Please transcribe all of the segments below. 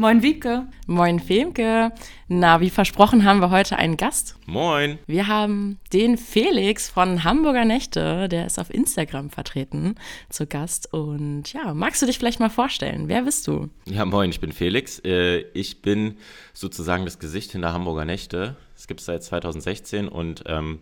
Moin Wiebke. Moin Femke. Na, wie versprochen haben wir heute einen Gast. Moin. Wir haben den Felix von Hamburger Nächte, der ist auf Instagram vertreten, zu Gast. Und ja, magst du dich vielleicht mal vorstellen? Wer bist du? Ja, moin, ich bin Felix. Äh, Ich bin sozusagen das Gesicht hinter Hamburger Nächte. Es gibt es seit 2016 und ähm,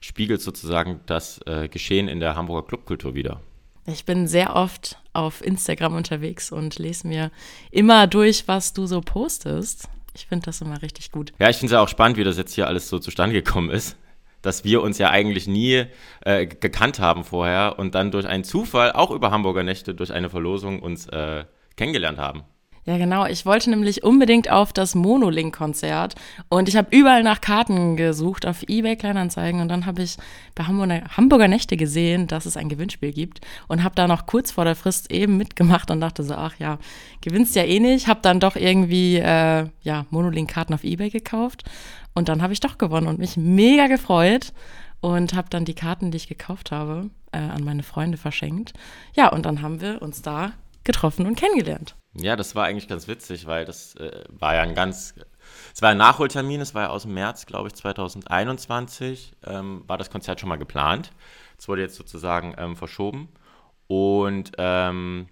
spiegelt sozusagen das äh, Geschehen in der Hamburger Clubkultur wider. Ich bin sehr oft auf Instagram unterwegs und lese mir immer durch, was du so postest. Ich finde das immer richtig gut. Ja, ich finde es ja auch spannend, wie das jetzt hier alles so zustande gekommen ist. Dass wir uns ja eigentlich nie äh, gekannt haben vorher und dann durch einen Zufall, auch über Hamburger Nächte, durch eine Verlosung uns äh, kennengelernt haben. Ja, genau. Ich wollte nämlich unbedingt auf das Monolink-Konzert und ich habe überall nach Karten gesucht auf eBay Kleinanzeigen und dann habe ich bei Hamburger, Nächte gesehen, dass es ein Gewinnspiel gibt und habe da noch kurz vor der Frist eben mitgemacht und dachte so, ach ja, gewinnst ja eh nicht. Habe dann doch irgendwie äh, ja Monolink-Karten auf eBay gekauft und dann habe ich doch gewonnen und mich mega gefreut und habe dann die Karten, die ich gekauft habe, äh, an meine Freunde verschenkt. Ja, und dann haben wir uns da getroffen und kennengelernt. Ja, das war eigentlich ganz witzig, weil das äh, war ja ein ganz, es war ein Nachholtermin, es war ja aus dem März, glaube ich, 2021, ähm, war das Konzert schon mal geplant. Es wurde jetzt sozusagen ähm, verschoben und ähm,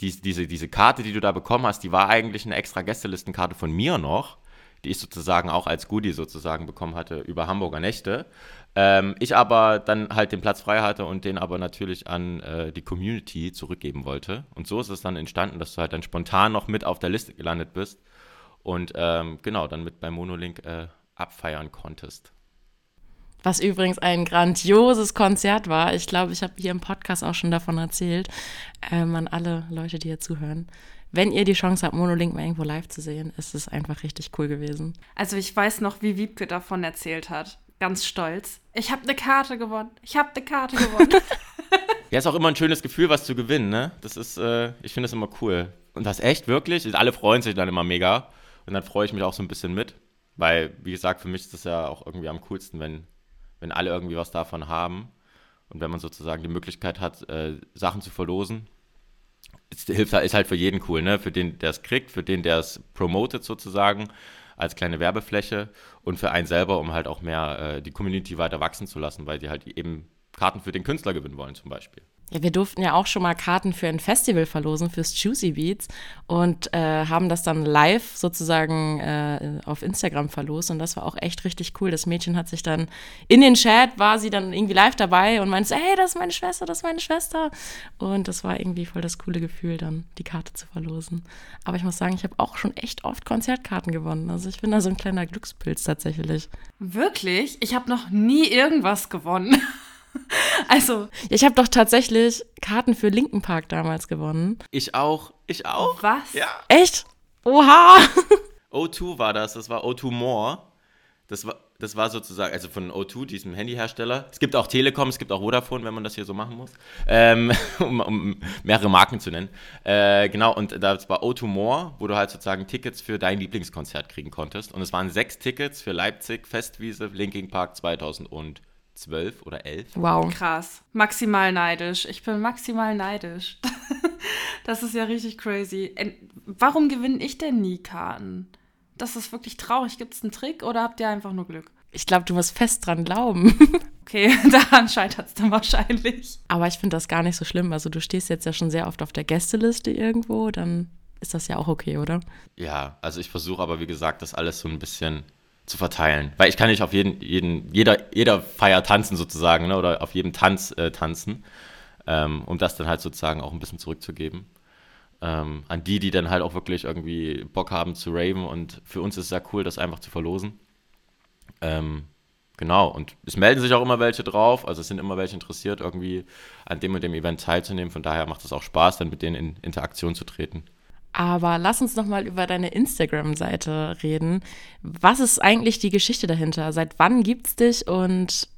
dies, diese, diese Karte, die du da bekommen hast, die war eigentlich eine extra Gästelistenkarte von mir noch, die ich sozusagen auch als Goodie sozusagen bekommen hatte über Hamburger Nächte. Ähm, ich aber dann halt den Platz frei hatte und den aber natürlich an äh, die Community zurückgeben wollte. Und so ist es dann entstanden, dass du halt dann spontan noch mit auf der Liste gelandet bist und ähm, genau dann mit beim Monolink äh, abfeiern konntest. Was übrigens ein grandioses Konzert war. Ich glaube, ich habe hier im Podcast auch schon davon erzählt, ähm, an alle Leute, die hier zuhören. Wenn ihr die Chance habt, Monolink mal irgendwo live zu sehen, ist es einfach richtig cool gewesen. Also ich weiß noch, wie Wiebke davon erzählt hat. Ganz stolz. Ich habe eine Karte gewonnen. Ich habe eine Karte gewonnen. Ja, ist auch immer ein schönes Gefühl, was zu gewinnen, ne? Das ist, äh, ich finde das immer cool. Und das echt, wirklich? Alle freuen sich dann immer mega. Und dann freue ich mich auch so ein bisschen mit. Weil, wie gesagt, für mich ist das ja auch irgendwie am coolsten, wenn, wenn alle irgendwie was davon haben. Und wenn man sozusagen die Möglichkeit hat, äh, Sachen zu verlosen. Ist, hilft, ist halt für jeden cool, ne? Für den, der es kriegt, für den, der es promotet sozusagen als kleine Werbefläche und für einen selber, um halt auch mehr äh, die Community weiter wachsen zu lassen, weil die halt eben Karten für den Künstler gewinnen wollen zum Beispiel. Ja, wir durften ja auch schon mal Karten für ein Festival verlosen, fürs Juicy Beats und äh, haben das dann live sozusagen äh, auf Instagram verlost und das war auch echt richtig cool. Das Mädchen hat sich dann in den Chat, war sie dann irgendwie live dabei und meinte, hey, das ist meine Schwester, das ist meine Schwester. Und das war irgendwie voll das coole Gefühl, dann die Karte zu verlosen. Aber ich muss sagen, ich habe auch schon echt oft Konzertkarten gewonnen. Also ich bin da so ein kleiner Glückspilz tatsächlich. Wirklich? Ich habe noch nie irgendwas gewonnen. also, Ich habe doch tatsächlich Karten für Linken Park damals gewonnen. Ich auch, ich auch. was? Ja. Echt? Oha! O2 war das, das war O2 More. Das war, das war sozusagen, also von O2, diesem Handyhersteller. Es gibt auch Telekom, es gibt auch Vodafone, wenn man das hier so machen muss, ähm, um, um mehrere Marken zu nennen. Äh, genau, und das war O2 More, wo du halt sozusagen Tickets für dein Lieblingskonzert kriegen konntest. Und es waren sechs Tickets für Leipzig, Festwiese, Linking Park 2012 oder 11. Wow. Krass. Maximal neidisch. Ich bin maximal neidisch. das ist ja richtig crazy. Warum gewinne ich denn nie Karten? Das ist wirklich traurig. Gibt es einen Trick oder habt ihr einfach nur Glück? Ich glaube, du musst fest dran glauben. Okay, daran scheitert es dann wahrscheinlich. Aber ich finde das gar nicht so schlimm. Also du stehst jetzt ja schon sehr oft auf der Gästeliste irgendwo, dann ist das ja auch okay, oder? Ja, also ich versuche aber, wie gesagt, das alles so ein bisschen zu verteilen. Weil ich kann nicht auf jeden, jeden jeder, jeder Feier tanzen sozusagen, ne? oder auf jedem Tanz äh, tanzen, ähm, um das dann halt sozusagen auch ein bisschen zurückzugeben. Ähm, an die, die dann halt auch wirklich irgendwie Bock haben zu raven und für uns ist es ja cool, das einfach zu verlosen. Ähm, genau, und es melden sich auch immer welche drauf, also es sind immer welche interessiert, irgendwie an dem und dem Event teilzunehmen. Von daher macht es auch Spaß, dann mit denen in Interaktion zu treten. Aber lass uns noch mal über deine Instagram-Seite reden. Was ist eigentlich die Geschichte dahinter? Seit wann gibt's dich und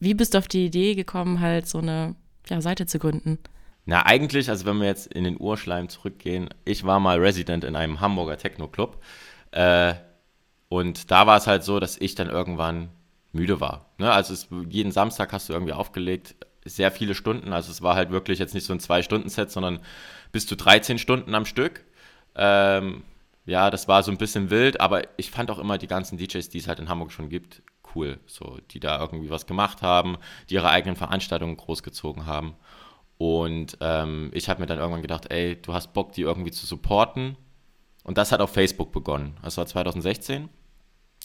wie bist du auf die Idee gekommen, halt so eine ja, Seite zu gründen? Na, eigentlich, also wenn wir jetzt in den Urschleim zurückgehen, ich war mal Resident in einem Hamburger Techno-Club. Äh, und da war es halt so, dass ich dann irgendwann müde war. Ne? Also es, jeden Samstag hast du irgendwie aufgelegt, sehr viele Stunden. Also es war halt wirklich jetzt nicht so ein Zwei-Stunden-Set, sondern bis zu 13 Stunden am Stück. Ähm, ja, das war so ein bisschen wild, aber ich fand auch immer die ganzen DJs, die es halt in Hamburg schon gibt, cool. So, die da irgendwie was gemacht haben, die ihre eigenen Veranstaltungen großgezogen haben. Und ähm, ich habe mir dann irgendwann gedacht, ey, du hast Bock, die irgendwie zu supporten. Und das hat auf Facebook begonnen. Das war 2016.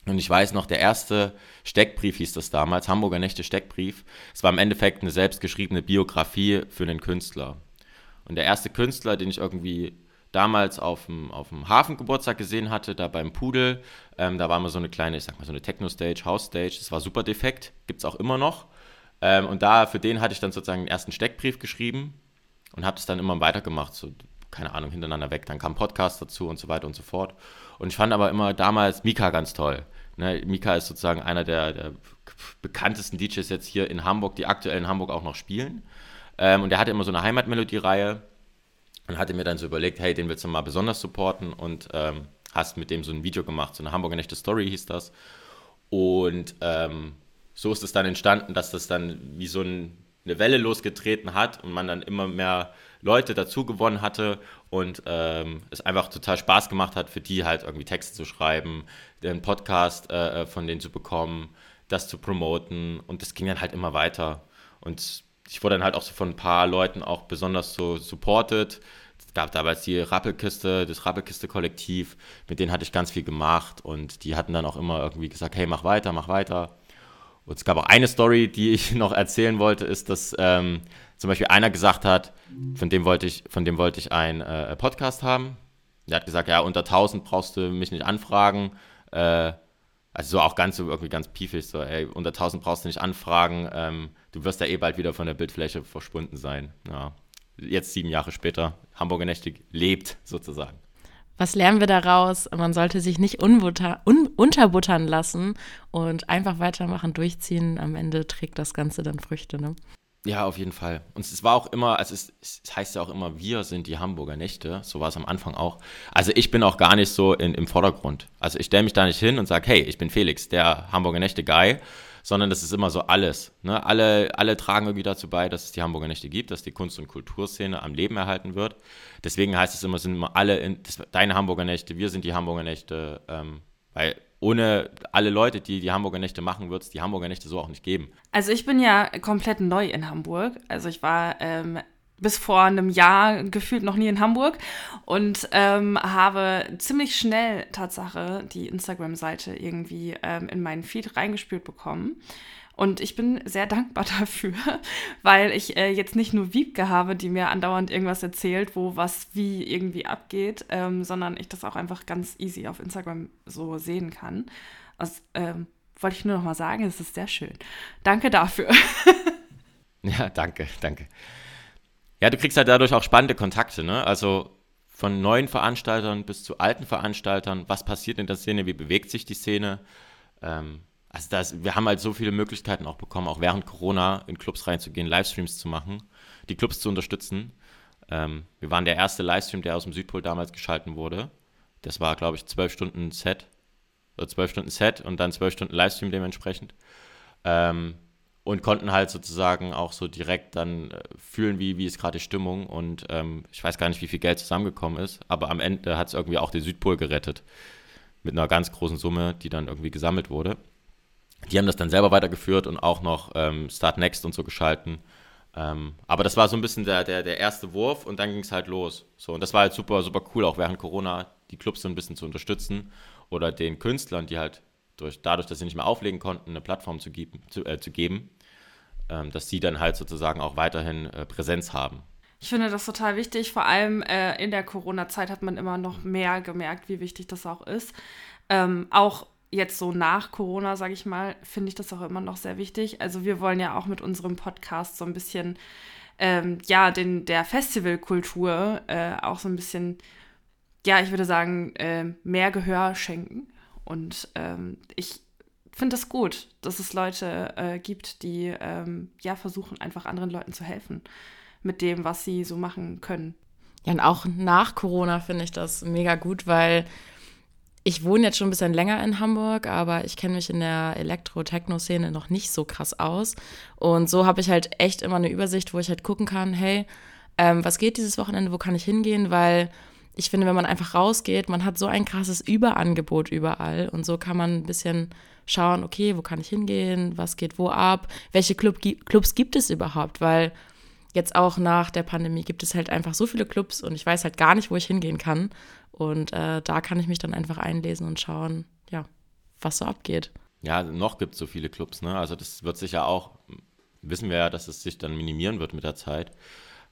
Und ich weiß noch, der erste Steckbrief hieß das damals, Hamburger Nächte Steckbrief. Es war im Endeffekt eine selbstgeschriebene Biografie für einen Künstler. Und der erste Künstler, den ich irgendwie damals auf dem, auf dem Hafengeburtstag gesehen hatte, da beim Pudel. Ähm, da war mal so eine kleine, ich sag mal, so eine Techno-Stage, House-Stage. Das war super defekt, gibt es auch immer noch. Ähm, und da, für den hatte ich dann sozusagen den ersten Steckbrief geschrieben und habe das dann immer weitergemacht, so, keine Ahnung, hintereinander weg. Dann kam Podcast dazu und so weiter und so fort. Und ich fand aber immer damals Mika ganz toll. Ne, Mika ist sozusagen einer der, der, bekanntesten DJs jetzt hier in Hamburg, die aktuell in Hamburg auch noch spielen. Ähm, und der hatte immer so eine Heimatmelodie-Reihe und hatte mir dann so überlegt, hey, den willst du mal besonders supporten und ähm, hast mit dem so ein Video gemacht, so eine Hamburger Nächte Story hieß das. Und ähm, so ist es dann entstanden, dass das dann wie so ein, eine Welle losgetreten hat und man dann immer mehr Leute dazu gewonnen hatte und ähm, es einfach total Spaß gemacht hat, für die halt irgendwie Texte zu schreiben, den Podcast äh, von denen zu bekommen, das zu promoten und das ging dann halt immer weiter. Und ich wurde dann halt auch so von ein paar Leuten auch besonders so supported. Es gab damals die Rappelkiste, das Rappelkiste-Kollektiv, mit denen hatte ich ganz viel gemacht und die hatten dann auch immer irgendwie gesagt, hey, mach weiter, mach weiter. Und es gab auch eine Story, die ich noch erzählen wollte, ist, dass ähm, zum Beispiel einer gesagt hat, von dem wollte ich, von dem wollte ich einen äh, Podcast haben. Der hat gesagt, ja, unter 1000 brauchst du mich nicht anfragen. Äh, also so auch ganz so irgendwie ganz piefig, so, ey, unter 1000 brauchst du nicht anfragen, ähm, du wirst ja eh bald wieder von der Bildfläche verschwunden sein. Ja. Jetzt sieben Jahre später, Hamburger Nächte lebt sozusagen. Was lernen wir daraus? Man sollte sich nicht unbutter, un, unterbuttern lassen und einfach weitermachen, durchziehen. Am Ende trägt das Ganze dann Früchte. Ne? Ja, auf jeden Fall. Und es war auch immer, also es, es, heißt ja auch immer, wir sind die Hamburger Nächte. So war es am Anfang auch. Also ich bin auch gar nicht so in, im Vordergrund. Also ich stelle mich da nicht hin und sage, hey, ich bin Felix, der Hamburger Nächte-Guy, sondern das ist immer so alles. Ne? Alle, alle tragen irgendwie dazu bei, dass es die Hamburger Nächte gibt, dass die Kunst- und Kulturszene am Leben erhalten wird. Deswegen heißt es immer, sind immer alle in, das, deine Hamburger Nächte, wir sind die Hamburger Nächte, ähm, weil ohne alle Leute, die die Hamburger Nächte machen, wird es die Hamburger Nächte so auch nicht geben. Also ich bin ja komplett neu in Hamburg. Also ich war ähm, bis vor einem Jahr gefühlt noch nie in Hamburg und ähm, habe ziemlich schnell Tatsache die Instagram-Seite irgendwie ähm, in meinen Feed reingespielt bekommen. Und ich bin sehr dankbar dafür, weil ich äh, jetzt nicht nur Wiebke habe, die mir andauernd irgendwas erzählt, wo was wie irgendwie abgeht, ähm, sondern ich das auch einfach ganz easy auf Instagram so sehen kann. Also, wollte ich nur noch mal sagen, es ist sehr schön. Danke dafür. ja, danke, danke. Ja, du kriegst halt dadurch auch spannende Kontakte, ne? Also von neuen Veranstaltern bis zu alten Veranstaltern. Was passiert in der Szene? Wie bewegt sich die Szene? Ähm, also das, wir haben halt so viele Möglichkeiten auch bekommen, auch während Corona in Clubs reinzugehen, Livestreams zu machen, die Clubs zu unterstützen. Ähm, wir waren der erste Livestream, der aus dem Südpol damals geschalten wurde. Das war, glaube ich, zwölf Stunden Set. Oder zwölf Stunden Set und dann zwölf Stunden Livestream dementsprechend. Ähm, und konnten halt sozusagen auch so direkt dann äh, fühlen, wie, wie ist gerade die Stimmung. Und ähm, ich weiß gar nicht, wie viel Geld zusammengekommen ist, aber am Ende hat es irgendwie auch den Südpol gerettet. Mit einer ganz großen Summe, die dann irgendwie gesammelt wurde. Die haben das dann selber weitergeführt und auch noch ähm, Start Next und so geschalten. Ähm, aber das war so ein bisschen der, der, der erste Wurf und dann ging es halt los. So, und das war halt super, super cool, auch während Corona die Clubs so ein bisschen zu unterstützen oder den Künstlern, die halt durch, dadurch, dass sie nicht mehr auflegen konnten, eine Plattform zu, geben, zu, äh, zu geben, dass sie dann halt sozusagen auch weiterhin äh, Präsenz haben. Ich finde das total wichtig. Vor allem äh, in der Corona-Zeit hat man immer noch mehr gemerkt, wie wichtig das auch ist. Ähm, auch jetzt so nach Corona, sage ich mal, finde ich das auch immer noch sehr wichtig. Also wir wollen ja auch mit unserem Podcast so ein bisschen, ähm, ja, den, der Festivalkultur äh, auch so ein bisschen ja, ich würde sagen, äh, mehr Gehör schenken. Und ähm, ich finde das gut, dass es Leute äh, gibt, die ähm, ja versuchen, einfach anderen Leuten zu helfen mit dem, was sie so machen können. Ja, und auch nach Corona finde ich das mega gut, weil ich wohne jetzt schon ein bisschen länger in Hamburg, aber ich kenne mich in der Elektro-Techno-Szene noch nicht so krass aus. Und so habe ich halt echt immer eine Übersicht, wo ich halt gucken kann, hey, ähm, was geht dieses Wochenende, wo kann ich hingehen, weil ich finde, wenn man einfach rausgeht, man hat so ein krasses Überangebot überall und so kann man ein bisschen schauen, okay, wo kann ich hingehen, was geht wo ab, welche Club, Clubs gibt es überhaupt, weil jetzt auch nach der Pandemie gibt es halt einfach so viele Clubs und ich weiß halt gar nicht, wo ich hingehen kann und äh, da kann ich mich dann einfach einlesen und schauen, ja, was so abgeht. Ja, noch gibt es so viele Clubs, ne? Also das wird sich ja auch, wissen wir ja, dass es sich dann minimieren wird mit der Zeit.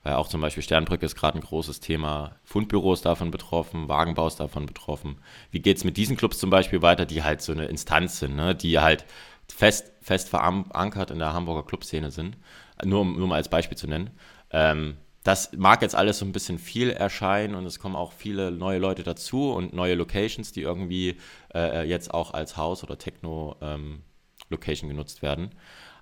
Weil auch zum Beispiel Sternbrücke ist gerade ein großes Thema. Fundbüros davon betroffen, Wagenbau ist davon betroffen. Wie geht es mit diesen Clubs zum Beispiel weiter, die halt so eine Instanz sind, ne? die halt fest, fest verankert in der Hamburger Clubszene sind? Nur um nur mal als Beispiel zu nennen. Ähm, das mag jetzt alles so ein bisschen viel erscheinen und es kommen auch viele neue Leute dazu und neue Locations, die irgendwie äh, jetzt auch als Haus- oder Techno-Location ähm, genutzt werden.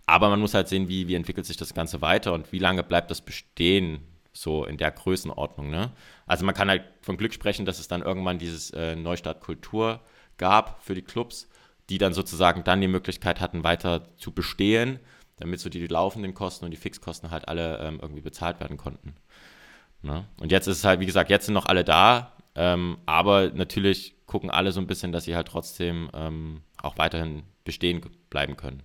Aber man muss halt sehen, wie, wie entwickelt sich das Ganze weiter und wie lange bleibt das bestehen, so in der Größenordnung. Ne? Also man kann halt von Glück sprechen, dass es dann irgendwann dieses äh, Neustart Kultur gab für die Clubs, die dann sozusagen dann die Möglichkeit hatten, weiter zu bestehen, damit so die, die laufenden Kosten und die Fixkosten halt alle ähm, irgendwie bezahlt werden konnten. Ne? Und jetzt ist es halt, wie gesagt, jetzt sind noch alle da, ähm, aber natürlich gucken alle so ein bisschen, dass sie halt trotzdem ähm, auch weiterhin bestehen bleiben können.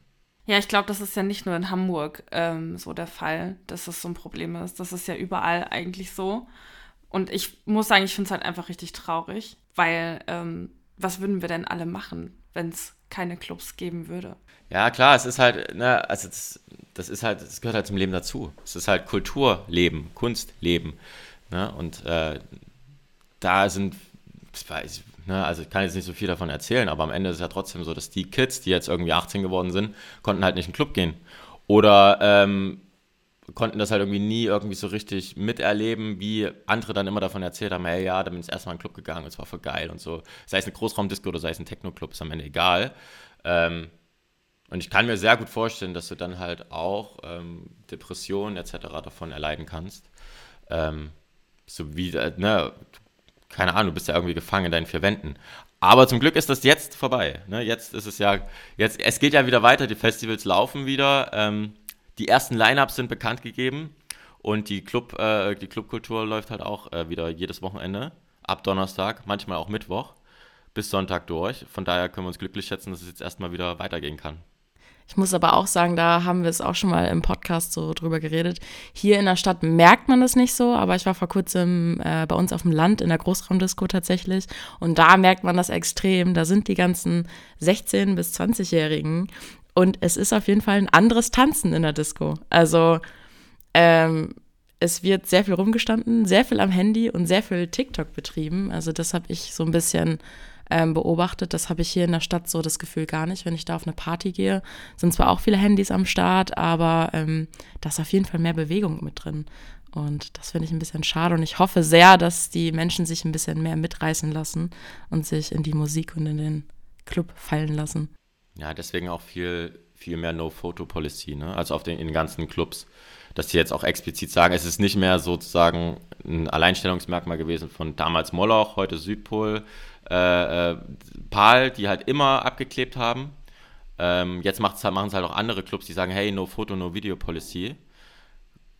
Ja, ich glaube, das ist ja nicht nur in Hamburg ähm, so der Fall, dass das so ein Problem ist. Das ist ja überall eigentlich so. Und ich muss sagen, ich finde es halt einfach richtig traurig, weil ähm, was würden wir denn alle machen, wenn es keine Clubs geben würde? Ja, klar, es ist halt, ne, also das, das ist halt, das gehört halt zum Leben dazu. Es ist halt Kulturleben, Kunstleben. Ne? Und äh, da sind, Ne, also ich kann jetzt nicht so viel davon erzählen, aber am Ende ist es ja trotzdem so, dass die Kids, die jetzt irgendwie 18 geworden sind, konnten halt nicht in den Club gehen. Oder ähm, konnten das halt irgendwie nie irgendwie so richtig miterleben, wie andere dann immer davon erzählt haben, hey, ja, da bin ich erstmal in den Club gegangen, es war voll geil und so. Sei es eine Großraumdisco oder sei es ein Techno-Club, ist am Ende egal. Ähm, und ich kann mir sehr gut vorstellen, dass du dann halt auch ähm, Depressionen etc. davon erleiden kannst. Ähm, so wie, äh, ne, keine Ahnung, du bist ja irgendwie gefangen in deinen vier Wänden. Aber zum Glück ist das jetzt vorbei. Ne? Jetzt ist es ja, jetzt, es geht ja wieder weiter, die Festivals laufen wieder. Ähm, die ersten Line-Ups sind bekannt gegeben und die, Club, äh, die Clubkultur läuft halt auch äh, wieder jedes Wochenende. Ab Donnerstag, manchmal auch Mittwoch, bis Sonntag durch. Von daher können wir uns glücklich schätzen, dass es jetzt erstmal wieder weitergehen kann. Ich muss aber auch sagen, da haben wir es auch schon mal im Podcast so drüber geredet. Hier in der Stadt merkt man das nicht so, aber ich war vor kurzem äh, bei uns auf dem Land in der Großraumdisco tatsächlich und da merkt man das extrem. Da sind die ganzen 16- bis 20-Jährigen und es ist auf jeden Fall ein anderes Tanzen in der Disco. Also ähm, es wird sehr viel rumgestanden, sehr viel am Handy und sehr viel TikTok betrieben. Also das habe ich so ein bisschen ähm, beobachtet. Das habe ich hier in der Stadt so das Gefühl gar nicht. Wenn ich da auf eine Party gehe, sind zwar auch viele Handys am Start, aber ähm, da ist auf jeden Fall mehr Bewegung mit drin. Und das finde ich ein bisschen schade. Und ich hoffe sehr, dass die Menschen sich ein bisschen mehr mitreißen lassen und sich in die Musik und in den Club fallen lassen. Ja, deswegen auch viel, viel mehr No-Photo-Policy, ne? Also auf den, in den ganzen Clubs, dass sie jetzt auch explizit sagen, es ist nicht mehr sozusagen ein Alleinstellungsmerkmal gewesen von damals Moloch, heute Südpol, äh, äh, PAL, die halt immer abgeklebt haben. Ähm, jetzt machen es halt auch andere Clubs, die sagen, hey, no Photo, no Video Policy.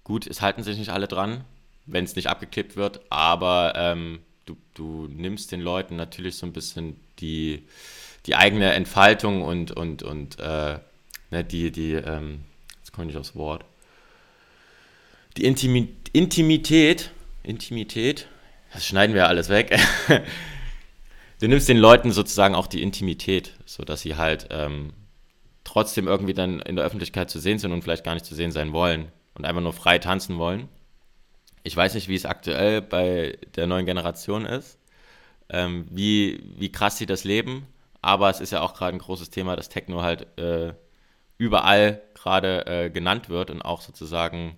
Gut, es halten sich nicht alle dran, wenn es nicht abgeklebt wird, aber ähm, du, du nimmst den Leuten natürlich so ein bisschen die, die eigene Entfaltung und, und, und äh, ne, die, die, ähm, jetzt komme ich nicht aufs Wort, die Intimi Intimität, Intimität, das schneiden wir alles weg, du nimmst den Leuten sozusagen auch die Intimität, sodass sie halt ähm, trotzdem irgendwie dann in der Öffentlichkeit zu sehen sind und vielleicht gar nicht zu sehen sein wollen und einfach nur frei tanzen wollen. Ich weiß nicht, wie es aktuell bei der neuen Generation ist, ähm, wie, wie krass sie das leben, aber es ist ja auch gerade ein großes Thema, dass Techno halt äh, überall gerade äh, genannt wird und auch sozusagen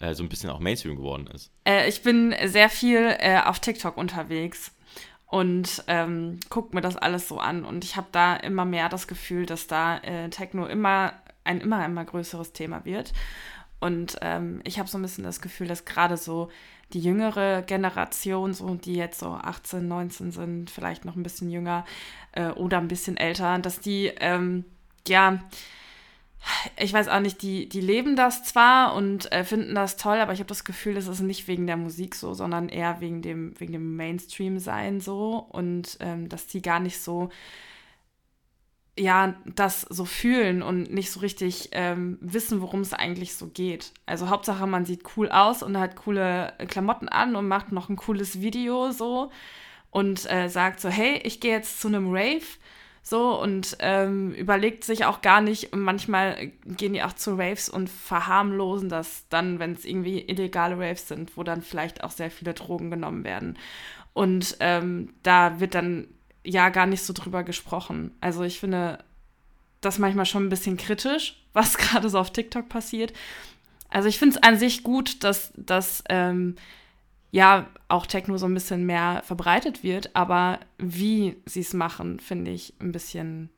äh, so ein bisschen auch Mainstream geworden ist. Äh, ich bin sehr viel äh, auf TikTok unterwegs und ähm, gucke mir das alles so an. Und ich habe da immer mehr das Gefühl, dass da äh, Techno immer ein immer, immer größeres Thema wird. Und ähm, ich habe so ein bisschen das Gefühl, dass gerade so die jüngere Generation, so die jetzt so 18, 19 sind, vielleicht noch ein bisschen jünger äh, oder ein bisschen älter, dass die ähm, ja ich weiß auch nicht, die, die leben das zwar und äh, finden das toll, aber ich habe das Gefühl, das ist nicht wegen der Musik so, sondern eher wegen dem, wegen dem Mainstream-Sein so und ähm, dass die gar nicht so, ja, das so fühlen und nicht so richtig ähm, wissen, worum es eigentlich so geht. Also Hauptsache, man sieht cool aus und hat coole Klamotten an und macht noch ein cooles Video so und äh, sagt so, hey, ich gehe jetzt zu einem Rave so und ähm, überlegt sich auch gar nicht. Und manchmal gehen die auch zu Raves und verharmlosen das dann, wenn es irgendwie illegale Raves sind, wo dann vielleicht auch sehr viele Drogen genommen werden. Und ähm, da wird dann ja gar nicht so drüber gesprochen. Also ich finde das manchmal schon ein bisschen kritisch, was gerade so auf TikTok passiert. Also ich finde es an sich gut, dass, dass ähm, ja auch Techno so ein bisschen mehr verbreitet wird, aber wie sie es machen, finde ich ein bisschen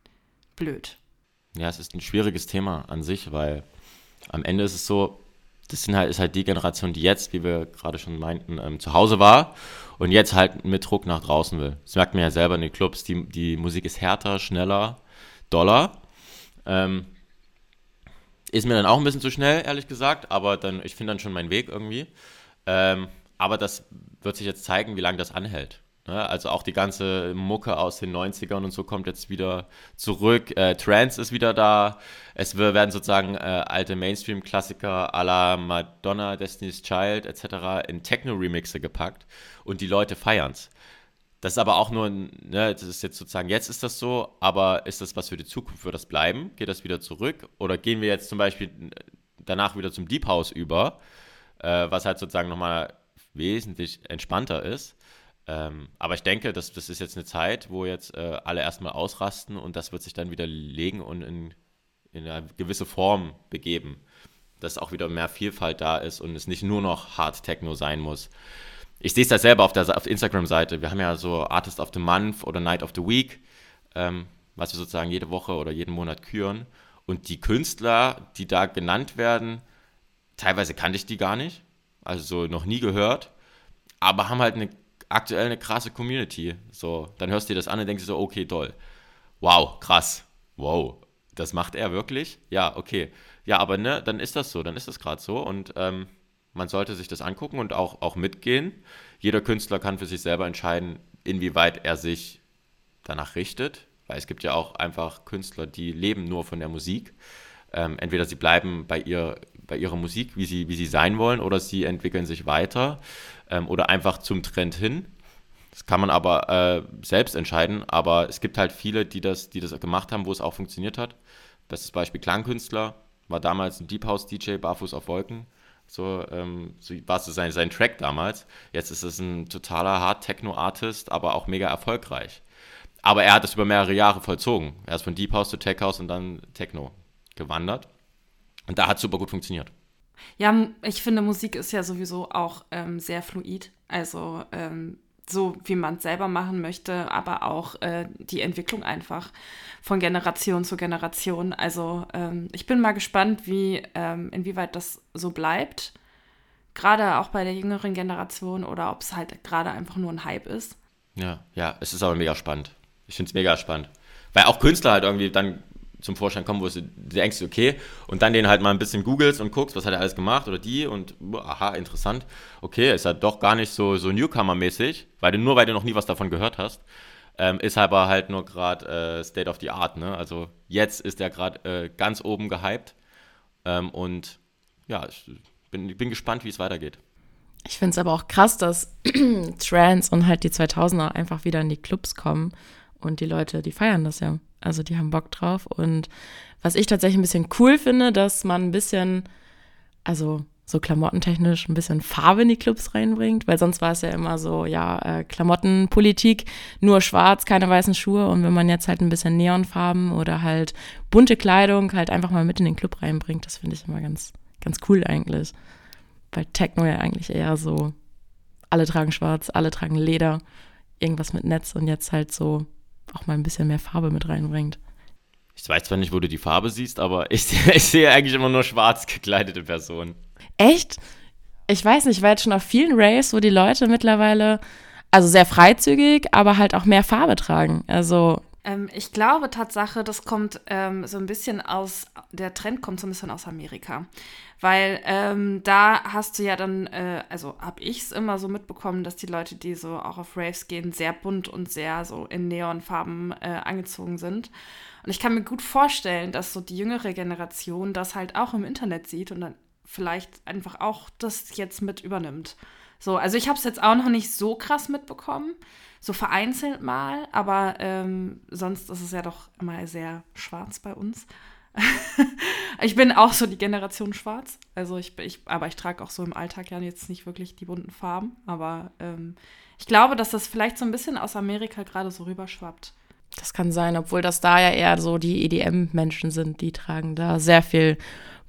blöd. Ja, es ist ein schwieriges Thema an sich, weil am Ende ist es so, das sind halt, ist halt die Generation, die jetzt, wie wir gerade schon meinten, ähm, zu Hause war und jetzt halt mit Druck nach draußen will. Das merkt man ja selber in den Clubs, die, die Musik ist härter, schneller, doller. Ähm, ist mir dann auch ein bisschen zu schnell, ehrlich gesagt, aber dann, ich finde dann schon meinen Weg irgendwie. Ähm, aber das wird sich jetzt zeigen, wie lange das anhält. Ne? Also auch die ganze Mucke aus den 90ern und so kommt jetzt wieder zurück. Äh, Trance ist wieder da. Es werden sozusagen äh, alte Mainstream-Klassiker à la Madonna, Destiny's Child etc. in Techno-Remixe gepackt und die Leute feiern es. Das ist aber auch nur, ne, das ist jetzt sozusagen, jetzt ist das so, aber ist das was für die Zukunft? Wird das bleiben? Geht das wieder zurück? Oder gehen wir jetzt zum Beispiel danach wieder zum Deep House über, äh, was halt sozusagen nochmal wesentlich entspannter ist. Ähm, aber ich denke, das, das ist jetzt eine Zeit, wo jetzt äh, alle erstmal ausrasten und das wird sich dann wieder legen und in, in eine gewisse Form begeben. Dass auch wieder mehr Vielfalt da ist und es nicht nur noch Hard Techno sein muss. Ich sehe es da selber auf der, auf Instagram-Seite. Wir haben ja so Artist of the Month oder Night of the Week, ähm, was wir sozusagen jede Woche oder jeden Monat küren. Und die Künstler, die da genannt werden, teilweise kannte ich die gar nicht also noch nie gehört, aber haben halt eine, aktuell eine krasse Community. So, dann hörst du dir das an und denkst so, okay, toll. Wow, krass. Wow, das macht er wirklich? Ja, okay. Ja, aber ne, dann ist das so, dann ist das gerade so und ähm, man sollte sich das angucken und auch, auch mitgehen. Jeder Künstler kann für sich selber entscheiden, inwieweit er sich danach richtet, weil es gibt ja auch einfach Künstler, die leben nur von der Musik. Ähm, entweder sie bleiben bei ihr bei ihrer Musik, wie sie, wie sie sein wollen, oder sie entwickeln sich weiter ähm, oder einfach zum Trend hin. Das kann man aber äh, selbst entscheiden, aber es gibt halt viele, die das, die das gemacht haben, wo es auch funktioniert hat. Bestes Beispiel Klangkünstler, war damals ein Deep House DJ, barfuß auf Wolken. So, ähm, so war es sein, sein Track damals. Jetzt ist es ein totaler Hard-Techno-Artist, aber auch mega erfolgreich. Aber er hat es über mehrere Jahre vollzogen. Er ist von Deep House zu Tech House und dann Techno gewandert. Und da hat es super gut funktioniert. Ja, ich finde, Musik ist ja sowieso auch ähm, sehr fluid. Also ähm, so, wie man es selber machen möchte, aber auch äh, die Entwicklung einfach von Generation zu Generation. Also ähm, ich bin mal gespannt, wie, ähm, inwieweit das so bleibt. Gerade auch bei der jüngeren Generation oder ob es halt gerade einfach nur ein Hype ist. Ja, ja, es ist aber mega spannend. Ich finde es mega spannend. Weil auch Künstler halt irgendwie dann zum Vorschein kommen, wo du denkst, okay, und dann den halt mal ein bisschen googelst und guckst, was hat er alles gemacht oder die und aha, interessant. Okay, ist halt doch gar nicht so, so Newcomer-mäßig, weil du nur, weil du noch nie was davon gehört hast, ähm, ist aber halt nur gerade äh, State of the Art, ne? Also jetzt ist er gerade äh, ganz oben gehypt ähm, und ja, ich bin, bin gespannt, wie es weitergeht. Ich finde es aber auch krass, dass Trans und halt die 2000er einfach wieder in die Clubs kommen und die Leute, die feiern das ja. Also die haben Bock drauf. Und was ich tatsächlich ein bisschen cool finde, dass man ein bisschen, also so klamottentechnisch ein bisschen Farbe in die Clubs reinbringt, weil sonst war es ja immer so, ja, äh, Klamottenpolitik, nur schwarz, keine weißen Schuhe und wenn man jetzt halt ein bisschen Neonfarben oder halt bunte Kleidung halt einfach mal mit in den Club reinbringt, das finde ich immer ganz, ganz cool eigentlich. Weil Techno ja eigentlich eher so, alle tragen schwarz, alle tragen Leder, irgendwas mit Netz und jetzt halt so auch mal ein bisschen mehr Farbe mit reinbringt. Ich weiß zwar nicht, wo du die Farbe siehst, aber ich, ich sehe eigentlich immer nur schwarz gekleidete Personen. Echt? Ich weiß nicht, ich war jetzt schon auf vielen Raves, wo die Leute mittlerweile, also sehr freizügig, aber halt auch mehr Farbe tragen. Also Ähm, ich glaube Tatsache, das kommt ähm, so ein bisschen aus, der Trend kommt so ein bisschen aus Amerika. Weil ähm, da hast du ja dann, äh, also habe ich es immer so mitbekommen, dass die Leute, die so auch auf Raves gehen, sehr bunt und sehr so in Neonfarben äh, angezogen sind. Und ich kann mir gut vorstellen, dass so die jüngere Generation das halt auch im Internet sieht und dann vielleicht einfach auch das jetzt mit übernimmt. So, also ich habe es jetzt auch noch nicht so krass mitbekommen, so vereinzelt mal, aber ähm, sonst ist es ja doch immer sehr schwarz bei uns. ich bin auch so die Generation schwarz, also ich, ich aber ich trage auch so im Alltag ja jetzt nicht wirklich die bunten Farben, aber ähm, ich glaube, dass das vielleicht so ein bisschen aus Amerika gerade so rüberschwappt. das kann sein, obwohl das da ja eher so die EDM-Menschen sind, die tragen da sehr viel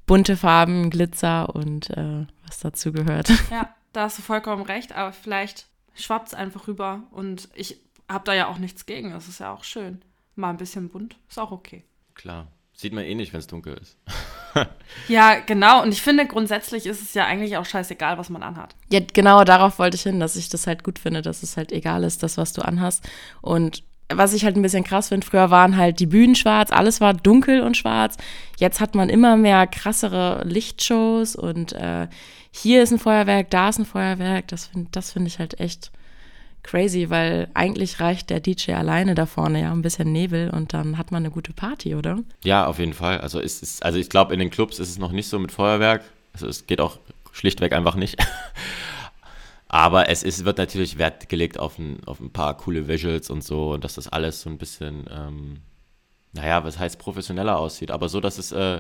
bunte Farben, Glitzer und äh, was dazu gehört. Ja, da hast du vollkommen recht, aber vielleicht schwappt es einfach rüber und ich habe da ja auch nichts gegen. Es ist ja auch schön. Mal ein bisschen bunt, ist auch okay. Klar. Sieht man eh nicht, wenn es dunkel ist. Ja, genau. Und ich finde, grundsätzlich ist es ja eigentlich auch scheißegal, was man anhat. Ja, genau darauf wollte ich hin, dass ich das halt gut finde, dass es halt egal ist, das, was du anhast. Und was ich halt ein bisschen krass finde, früher waren halt die Bühnen schwarz, alles war dunkel und schwarz. Jetzt hat man immer mehr krassere Lichtshows und äh, hier ist ein Feuerwerk, da ist ein Feuerwerk. Das finde das find ich halt echt crazy, weil eigentlich reicht der DJ alleine da vorne ja ein bisschen Nebel und dann hat man eine gute Party, oder? Ja, auf jeden Fall. Also, es ist, also ich glaube, in den Clubs ist es noch nicht so mit Feuerwerk. Also es geht auch schlichtweg einfach nicht. Aber es ist, wird natürlich Wert gelegt auf ein, auf ein paar coole Visuals und so und dass das alles so ein bisschen, ähm, naja, was heißt professioneller aussieht. Aber so, dass es, äh,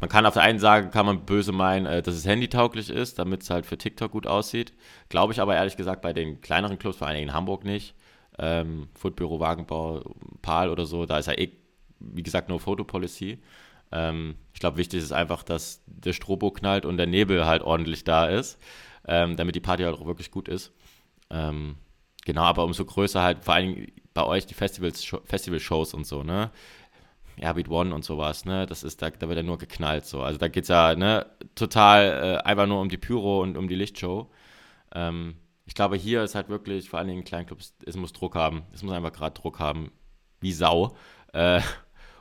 man kann auf der einen Seite, kann man böse meinen, äh, dass es handytauglich ist, damit es halt für TikTok gut aussieht. Glaube ich aber ehrlich gesagt bei den kleineren Clubs, vor allem in Hamburg nicht. Ähm, Foodbüro, Wagenbau, Pal oder so, da ist ja eh, wie gesagt, nur Fotopolicy. Ähm, ich glaube, wichtig ist einfach, dass der Strobo knallt und der Nebel halt ordentlich da ist, ähm, damit die Party halt auch wirklich gut ist. Ähm, genau, aber umso größer halt, vor allem bei euch die Festivals, Festival-Shows und so, ne? Airbeat One und sowas, ne? Das ist, da, da wird ja nur geknallt so. Also da geht es ja, ne, total äh, einfach nur um die Pyro und um die Lichtshow. Ähm, ich glaube, hier ist halt wirklich, vor allen Dingen in kleinen Clubs, es muss Druck haben. Es muss einfach gerade Druck haben, wie Sau. Äh,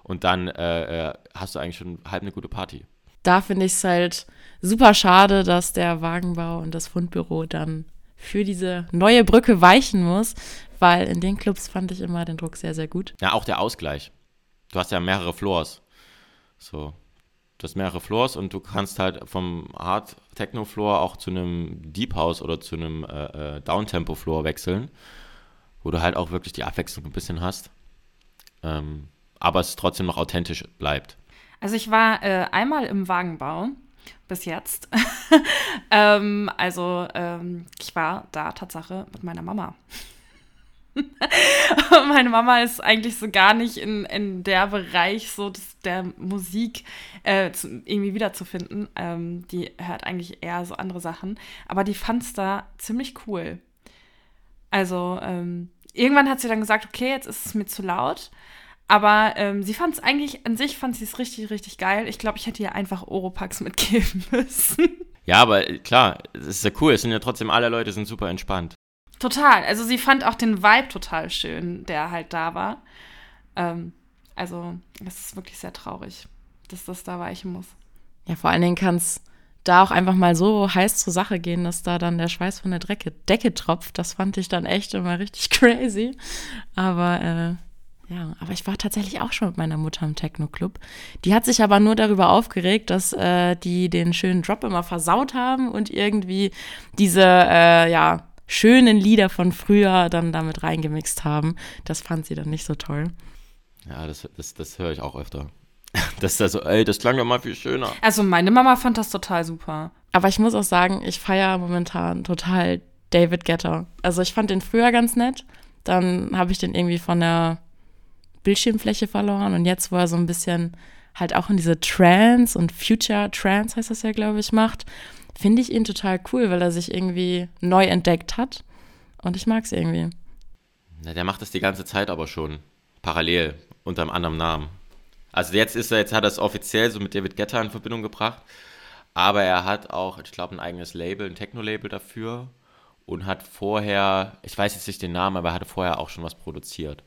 und dann äh, äh, hast du eigentlich schon halb eine gute Party. Da finde ich es halt super schade, dass der Wagenbau und das Fundbüro dann für diese neue Brücke weichen muss, weil in den Clubs fand ich immer den Druck sehr, sehr gut. Ja, auch der Ausgleich. Du hast ja mehrere Floors. So. Du hast mehrere Floors und du kannst halt vom Hard Techno Floor auch zu einem Deep House oder zu einem äh, äh, Downtempo Floor wechseln, wo du halt auch wirklich die Abwechslung ein bisschen hast. Ähm, aber es trotzdem noch authentisch bleibt. Also ich war äh, einmal im Wagenbau bis jetzt. ähm, also ähm, ich war da Tatsache mit meiner Mama. Meine Mama ist eigentlich so gar nicht in, in der Bereich so des, der Musik äh, zu, irgendwie wiederzufinden. Ähm, die hört eigentlich eher so andere Sachen. Aber die fand es da ziemlich cool. Also ähm, irgendwann hat sie dann gesagt, okay, jetzt ist es mir zu laut. Aber ähm, sie fand es eigentlich, an sich fand sie es richtig, richtig geil. Ich glaube, ich hätte ihr einfach Oropax mitgeben müssen. Ja, aber äh, klar, es ist ja cool. Es sind ja trotzdem alle Leute sind super entspannt. Total. Also sie fand auch den Vibe total schön, der halt da war. Ähm, also es ist wirklich sehr traurig, dass das da weichen muss. Ja, vor allen Dingen kann es da auch einfach mal so heiß zur Sache gehen, dass da dann der Schweiß von der Decke, Decke tropft. Das fand ich dann echt immer richtig crazy. Aber äh, ja, aber ich war tatsächlich auch schon mit meiner Mutter im Techno-Club. Die hat sich aber nur darüber aufgeregt, dass äh, die den schönen Drop immer versaut haben und irgendwie diese, äh, ja, schönen Lieder von früher dann damit reingemixt haben. Das fand sie dann nicht so toll. Ja, das, das, das höre ich auch öfter. Das ist da so, ey, das klang doch mal viel schöner. Also meine Mama fand das total super. Aber ich muss auch sagen, ich feiere momentan total David Guetta. Also ich fand den früher ganz nett. Dann habe ich den irgendwie von der Bildschirmfläche verloren. Und jetzt, wo er so ein bisschen halt auch in diese Trance und Future Trance heißt das ja, glaube ich, macht, finde ich ihn total cool, weil er sich irgendwie neu entdeckt hat. Und ich mag es irgendwie. Na, der macht das die ganze Zeit aber schon. Parallel, unter einem anderen Namen. Also jetzt ist er, jetzt hat er es offiziell so mit David Guetta in Verbindung gebracht. Aber er hat auch, ich glaube, ein eigenes Label, ein Techno-Label dafür. Und hat vorher, ich weiß jetzt nicht den Namen, aber er hatte vorher auch schon was produziert.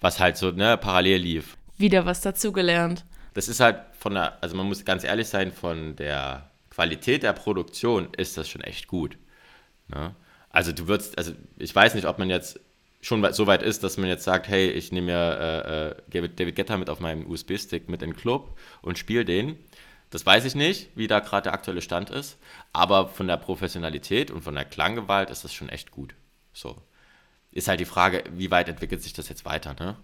Was halt so, ne, parallel lief. Wieder was dazugelernt. Das ist halt von der, also man muss ganz ehrlich sein, von der Qualität der Produktion ist das schon echt gut. Ne? Also du würdest, also ich weiß nicht, ob man jetzt schon so weit ist, dass man jetzt sagt, hey, ich nehme mir äh, äh, David, Guetta mit auf meinem USB-Stick mit in den Club und spiele den. Das weiß ich nicht, wie da gerade der aktuelle Stand ist, aber von der Professionalität und von der Klanggewalt ist das schon echt gut. So. Ist halt die Frage, wie weit entwickelt sich das jetzt weiter, ne?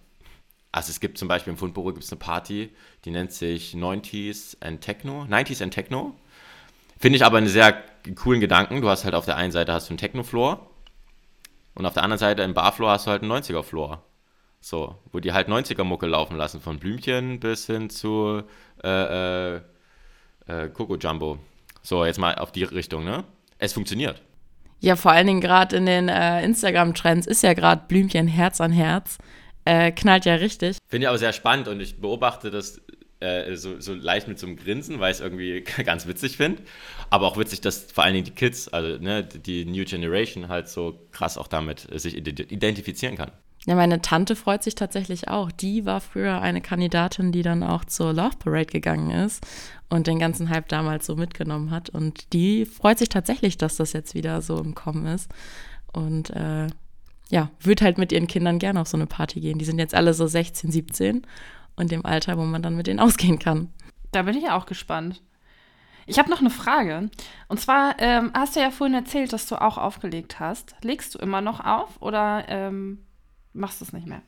Also es gibt zum Beispiel im Fundbüro gibt es eine Party, die nennt sich 90s and Techno, 90s and Techno. Finde ich aber einen sehr coolen Gedanken. Du hast halt auf der einen Seite hast du einen Techno-Floor und auf der anderen Seite im Barfloor hast du halt einen 90er-Floor. So, wo die halt 90er-Mucke laufen lassen, von Blümchen bis hin zu äh, äh, äh, Coco Jumbo. So, jetzt mal auf die Richtung, ne? Es funktioniert. Ja, vor allen Dingen gerade in den äh, Instagram-Trends ist ja gerade Blümchen Herz an Herz. Äh, knallt ja richtig. Finde ich aber sehr spannend und ich beobachte das äh, so, so, leicht mit so einem Grinsen, weil ich es irgendwie ganz witzig finde. Aber auch witzig, dass vor allen Dingen die Kids, also ne, die New Generation halt so krass auch damit sich identifizieren kann. Ja, meine Tante freut sich tatsächlich auch. Die war früher eine Kandidatin, die dann auch zur Love Parade gegangen ist und den ganzen Hype damals so mitgenommen hat. Und die freut sich tatsächlich, dass das jetzt wieder so im Kommen ist. Und äh, ja, würde halt mit ihren Kindern gerne auf so eine Party gehen. Die sind jetzt alle so 16, 17 und dem Alter, wo man dann mit denen ausgehen kann. Da bin ich auch gespannt. Ich habe noch eine Frage. Und zwar ähm, hast du ja vorhin erzählt, dass du auch aufgelegt hast. Legst du immer noch auf oder ähm, machst du es nicht mehr?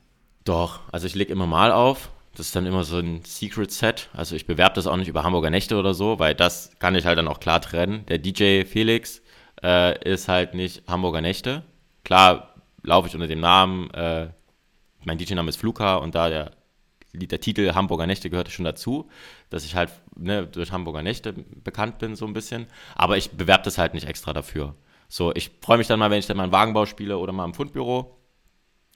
Doch, also ich lege immer mal auf. Das ist dann immer so ein Secret Set. Also ich bewerbe das auch nicht über Hamburger Nächte oder so, weil das kann ich halt dann auch klar trennen. Der DJ Felix äh, ist halt nicht Hamburger Nächte. Klar laufe ich unter dem Namen, äh, mein DJ-Name ist Fluka und da der, der Titel Hamburger Nächte gehörte schon dazu, dass ich halt ne, durch Hamburger Nächte bekannt bin so ein bisschen. Aber ich bewerbe das halt nicht extra dafür. So, ich freue mich dann mal, wenn ich dann mal einen Wagenbau spiele oder mal im Fundbüro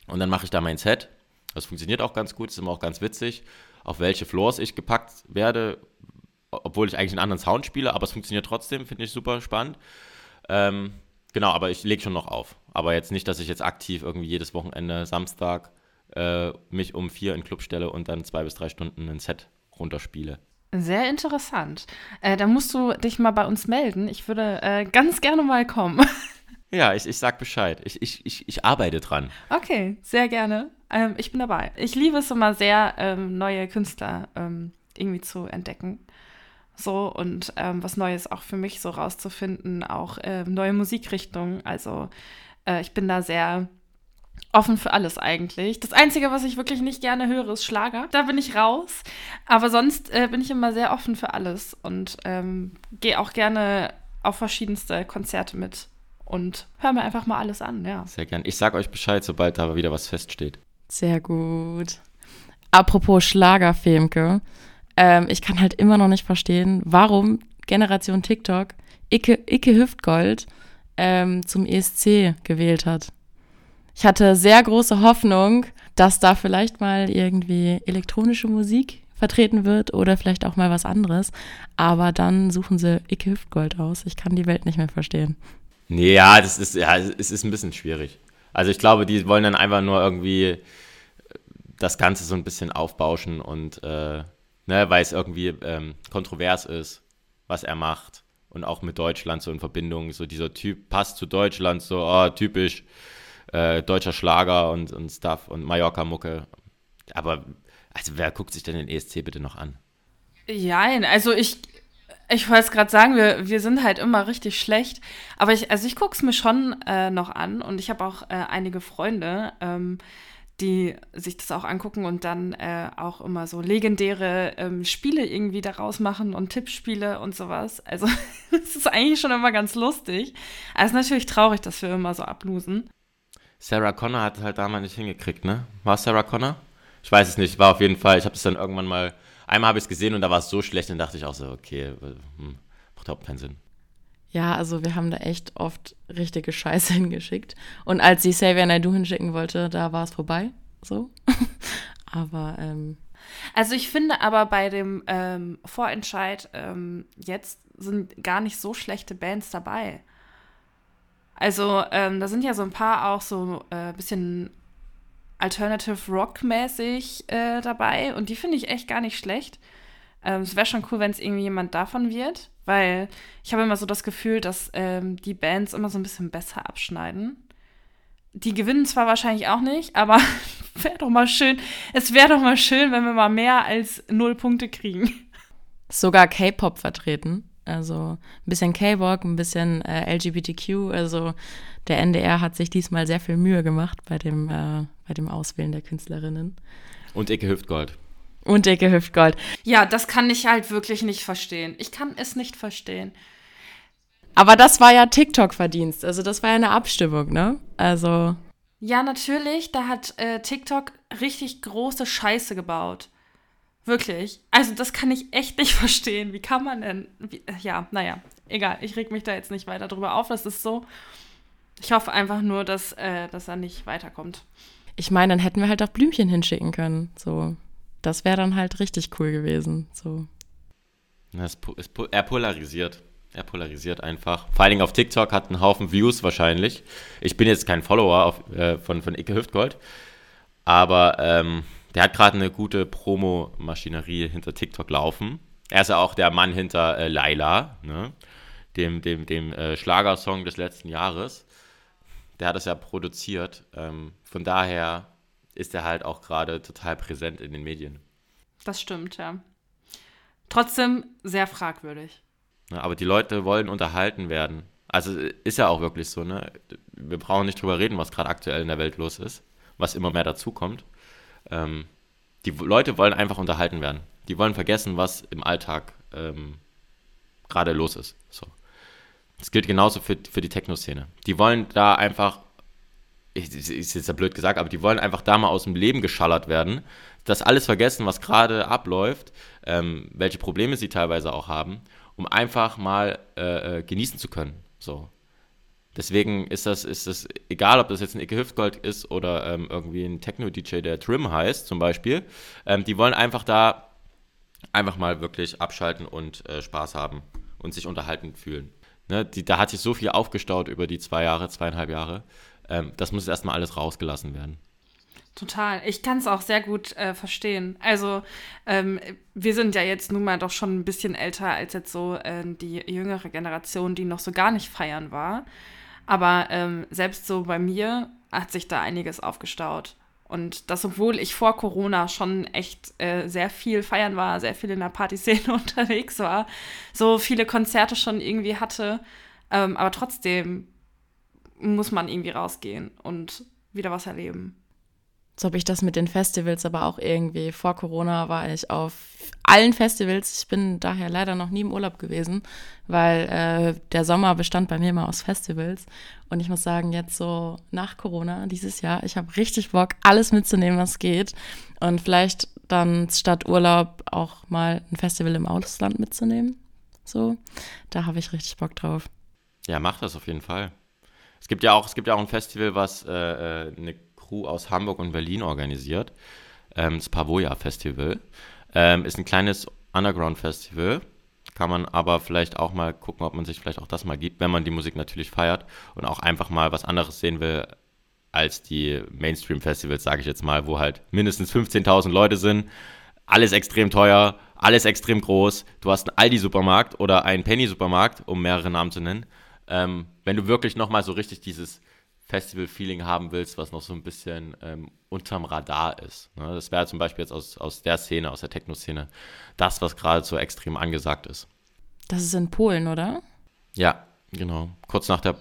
und dann mache ich da mein Set. Das funktioniert auch ganz gut, ist immer auch ganz witzig, auf welche Floors ich gepackt werde, obwohl ich eigentlich einen anderen Sound spiele, aber es funktioniert trotzdem, finde ich super spannend. Ähm, genau, aber ich lege schon noch auf. Aber jetzt nicht, dass ich jetzt aktiv irgendwie jedes Wochenende Samstag äh, mich um vier in den Club stelle und dann zwei bis drei Stunden ein Set runterspiele. Sehr interessant. Äh, da musst du dich mal bei uns melden. Ich würde äh, ganz gerne mal kommen. Ja, ich, ich sag Bescheid. Ich, ich, ich, ich arbeite dran. Okay, sehr gerne. Ähm, ich bin dabei. Ich liebe es immer sehr, ähm, neue Künstler ähm, irgendwie zu entdecken. So und ähm, was Neues auch für mich so rauszufinden, auch ähm, neue Musikrichtungen. Also äh, ich bin da sehr offen für alles eigentlich. Das Einzige, was ich wirklich nicht gerne höre, ist Schlager. Da bin ich raus. Aber sonst äh, bin ich immer sehr offen für alles und ähm, gehe auch gerne auf verschiedenste Konzerte mit und hör mir einfach mal alles an, ja. Sehr gern. Ich sag euch Bescheid, sobald da wieder was feststeht. Sehr gut. Apropos Schlager, Femke. Ähm, ich kann halt immer noch nicht verstehen, warum Generation TikTok Icke, Icke Hüftgold ähm, zum ESC gewählt hat. Ich hatte sehr große Hoffnung, dass da vielleicht mal irgendwie elektronische Musik vertreten wird oder vielleicht auch mal was anderes. Aber dann suchen sie Icke Hüftgold aus. Ich kann die Welt nicht mehr verstehen. Nee, ja, das ist, ja, es ist ein bisschen schwierig. Also ich glaube, die wollen dann einfach nur irgendwie das Ganze so ein bisschen aufbauschen und äh, ne, weil es irgendwie ähm, kontrovers ist, was er macht. Und auch mit Deutschland so in Verbindung, so dieser Typ passt zu Deutschland, so oh, typisch äh, deutscher Schlager und, und Stuff und Mallorca-Mucke. Aber also wer guckt sich denn den ESC bitte noch an? Ja, also ich, ich wollte es gerade sagen, wir, wir sind halt immer richtig schlecht. Aber ich, also ich gucke es mir schon äh, noch an und ich habe auch äh, einige Freunde, ähm, die sich das auch angucken und dann äh, auch immer so legendäre ähm, Spiele irgendwie daraus machen und Tippspiele und sowas. Also es ist eigentlich schon immer ganz lustig. Es ist natürlich traurig, dass wir immer so ablosen. Sarah Connor hat halt damals nicht hingekriegt, ne? War es Sarah Connor? Ich weiß es nicht, war auf jeden Fall, ich habe es dann irgendwann mal Einmal habe ich es gesehen und da war es so schlecht, dann dachte ich auch so, okay, hm, macht überhaupt keinen Sinn. Ja, also wir haben da echt oft richtige Scheiße hingeschickt. Und als sie Xavier Naidoo hinschicken wollte, da war es vorbei. So. aber ähm, Also ich finde aber bei dem ähm, Vorentscheid ähm, jetzt sind gar nicht so schlechte Bands dabei. Also ähm, da sind ja so ein paar auch so ein äh, bisschen Alternative Rock mäßig äh, dabei und die finde ich echt gar nicht schlecht. Ähm, es wäre schon cool, wenn es irgendwie jemand davon wird, weil ich habe immer so das Gefühl, dass ähm, die Bands immer so ein bisschen besser abschneiden. Die gewinnen zwar wahrscheinlich auch nicht, aber wäre doch mal schön. Es wäre doch mal schön, wenn wir mal mehr als null Punkte kriegen. Sogar K-Pop vertreten. Also ein bisschen K-Rock, ein bisschen äh, LGBTQ. Also der NDR hat sich diesmal sehr viel Mühe gemacht bei dem, äh, bei dem Auswählen der Künstlerinnen. Und Icke Hüftgold. Und Icke Hüftgold. Ja, das kann ich halt wirklich nicht verstehen. Ich kann es nicht verstehen. Aber das war ja TikTok-Verdienst. Also das war ja eine Abstimmung, ne? Also. Ja, natürlich. Da hat äh, TikTok richtig große Scheiße gebaut. Wirklich. Also das kann ich echt nicht verstehen. Wie kann man denn. Wie, ja, naja, egal. Ich reg mich da jetzt nicht weiter drüber auf. Das ist so. Ich hoffe einfach nur, dass, äh, dass er nicht weiterkommt. Ich meine, dann hätten wir halt auch Blümchen hinschicken können. So. Das wäre dann halt richtig cool gewesen. So. Es, es, er polarisiert. Er polarisiert einfach. Vor allen Dingen auf TikTok hat einen Haufen Views wahrscheinlich. Ich bin jetzt kein Follower auf, äh, von, von Icke Hüftgold, aber ähm, der hat gerade eine gute Promo-Maschinerie hinter TikTok laufen. Er ist ja auch der Mann hinter äh, Laila, ne? dem, dem, dem äh, Schlagersong des letzten Jahres. Der hat das ja produziert. Ähm, von daher ist er halt auch gerade total präsent in den Medien. Das stimmt, ja. Trotzdem sehr fragwürdig. Ja, aber die Leute wollen unterhalten werden. Also ist ja auch wirklich so, ne? Wir brauchen nicht drüber reden, was gerade aktuell in der Welt los ist, was immer mehr dazukommt. Ähm, die Leute wollen einfach unterhalten werden. Die wollen vergessen, was im Alltag ähm, gerade los ist. So. Das gilt genauso für, für die Techno-Szene. Die wollen da einfach, ist jetzt ja blöd gesagt, aber die wollen einfach da mal aus dem Leben geschallert werden, das alles vergessen, was gerade abläuft, ähm, welche Probleme sie teilweise auch haben, um einfach mal äh, äh genießen zu können. So. Deswegen ist das, ist das egal, ob das jetzt ein Icke Hüftgold ist oder ähm, irgendwie ein Techno-DJ, der Trim heißt, zum Beispiel. Ähm, die wollen einfach da einfach mal wirklich abschalten und äh, Spaß haben und sich unterhalten fühlen. Ne, die, da hat sich so viel aufgestaut über die zwei Jahre, zweieinhalb Jahre. Ähm, das muss erstmal alles rausgelassen werden. Total. Ich kann es auch sehr gut äh, verstehen. Also, ähm, wir sind ja jetzt nun mal doch schon ein bisschen älter als jetzt so äh, die jüngere Generation, die noch so gar nicht feiern war. Aber ähm, selbst so bei mir hat sich da einiges aufgestaut. Und das, obwohl ich vor Corona schon echt äh, sehr viel feiern war, sehr viel in der Partyszene unterwegs war, so viele Konzerte schon irgendwie hatte. Ähm, aber trotzdem muss man irgendwie rausgehen und wieder was erleben. So habe ich das mit den Festivals aber auch irgendwie. Vor Corona war ich auf allen Festivals. Ich bin daher leider noch nie im Urlaub gewesen, weil äh, der Sommer bestand bei mir immer aus Festivals. Und ich muss sagen, jetzt so nach Corona dieses Jahr, ich habe richtig Bock, alles mitzunehmen, was geht. Und vielleicht dann statt Urlaub auch mal ein Festival im Ausland mitzunehmen. So, da habe ich richtig Bock drauf. Ja, mach das auf jeden Fall. Es gibt ja auch, es gibt ja auch ein Festival, was äh, äh eine Crew aus Hamburg und Berlin organisiert. Ähm, das Pavoya Festival. Ähm, ist ein kleines Underground-Festival. Kann man aber vielleicht auch mal gucken, ob man sich vielleicht auch das mal gibt, wenn man die Musik natürlich feiert und auch einfach mal was anderes sehen will als die Mainstream-Festivals, sage ich jetzt mal, wo halt mindestens 15.000 Leute sind. Alles extrem teuer, alles extrem groß. Du hast einen Aldi-Supermarkt oder einen Penny-Supermarkt, um mehrere Namen zu nennen. Ähm, wenn du wirklich nochmal so richtig dieses Festival-Feeling haben willst, was noch so ein bisschen ähm, unterm Radar ist. Ne? Das wäre zum Beispiel jetzt aus, aus der Szene, aus der Techno-Szene, das, was gerade so extrem angesagt ist. Das ist in Polen, oder? Ja, genau. Kurz nach der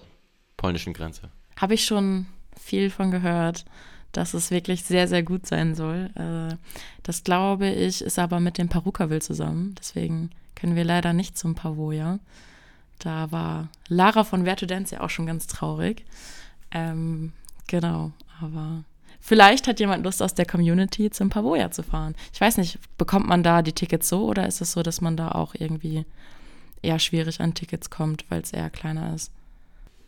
polnischen Grenze. Habe ich schon viel von gehört, dass es wirklich sehr, sehr gut sein soll. Äh, das glaube ich, ist aber mit dem Perukaville zusammen. Deswegen können wir leider nicht zum Pavoja. Da war Lara von Vertudenz ja auch schon ganz traurig. Ähm, genau, aber vielleicht hat jemand Lust aus der Community zum Pavoya zu fahren. Ich weiß nicht, bekommt man da die Tickets so oder ist es so, dass man da auch irgendwie eher schwierig an Tickets kommt, weil es eher kleiner ist.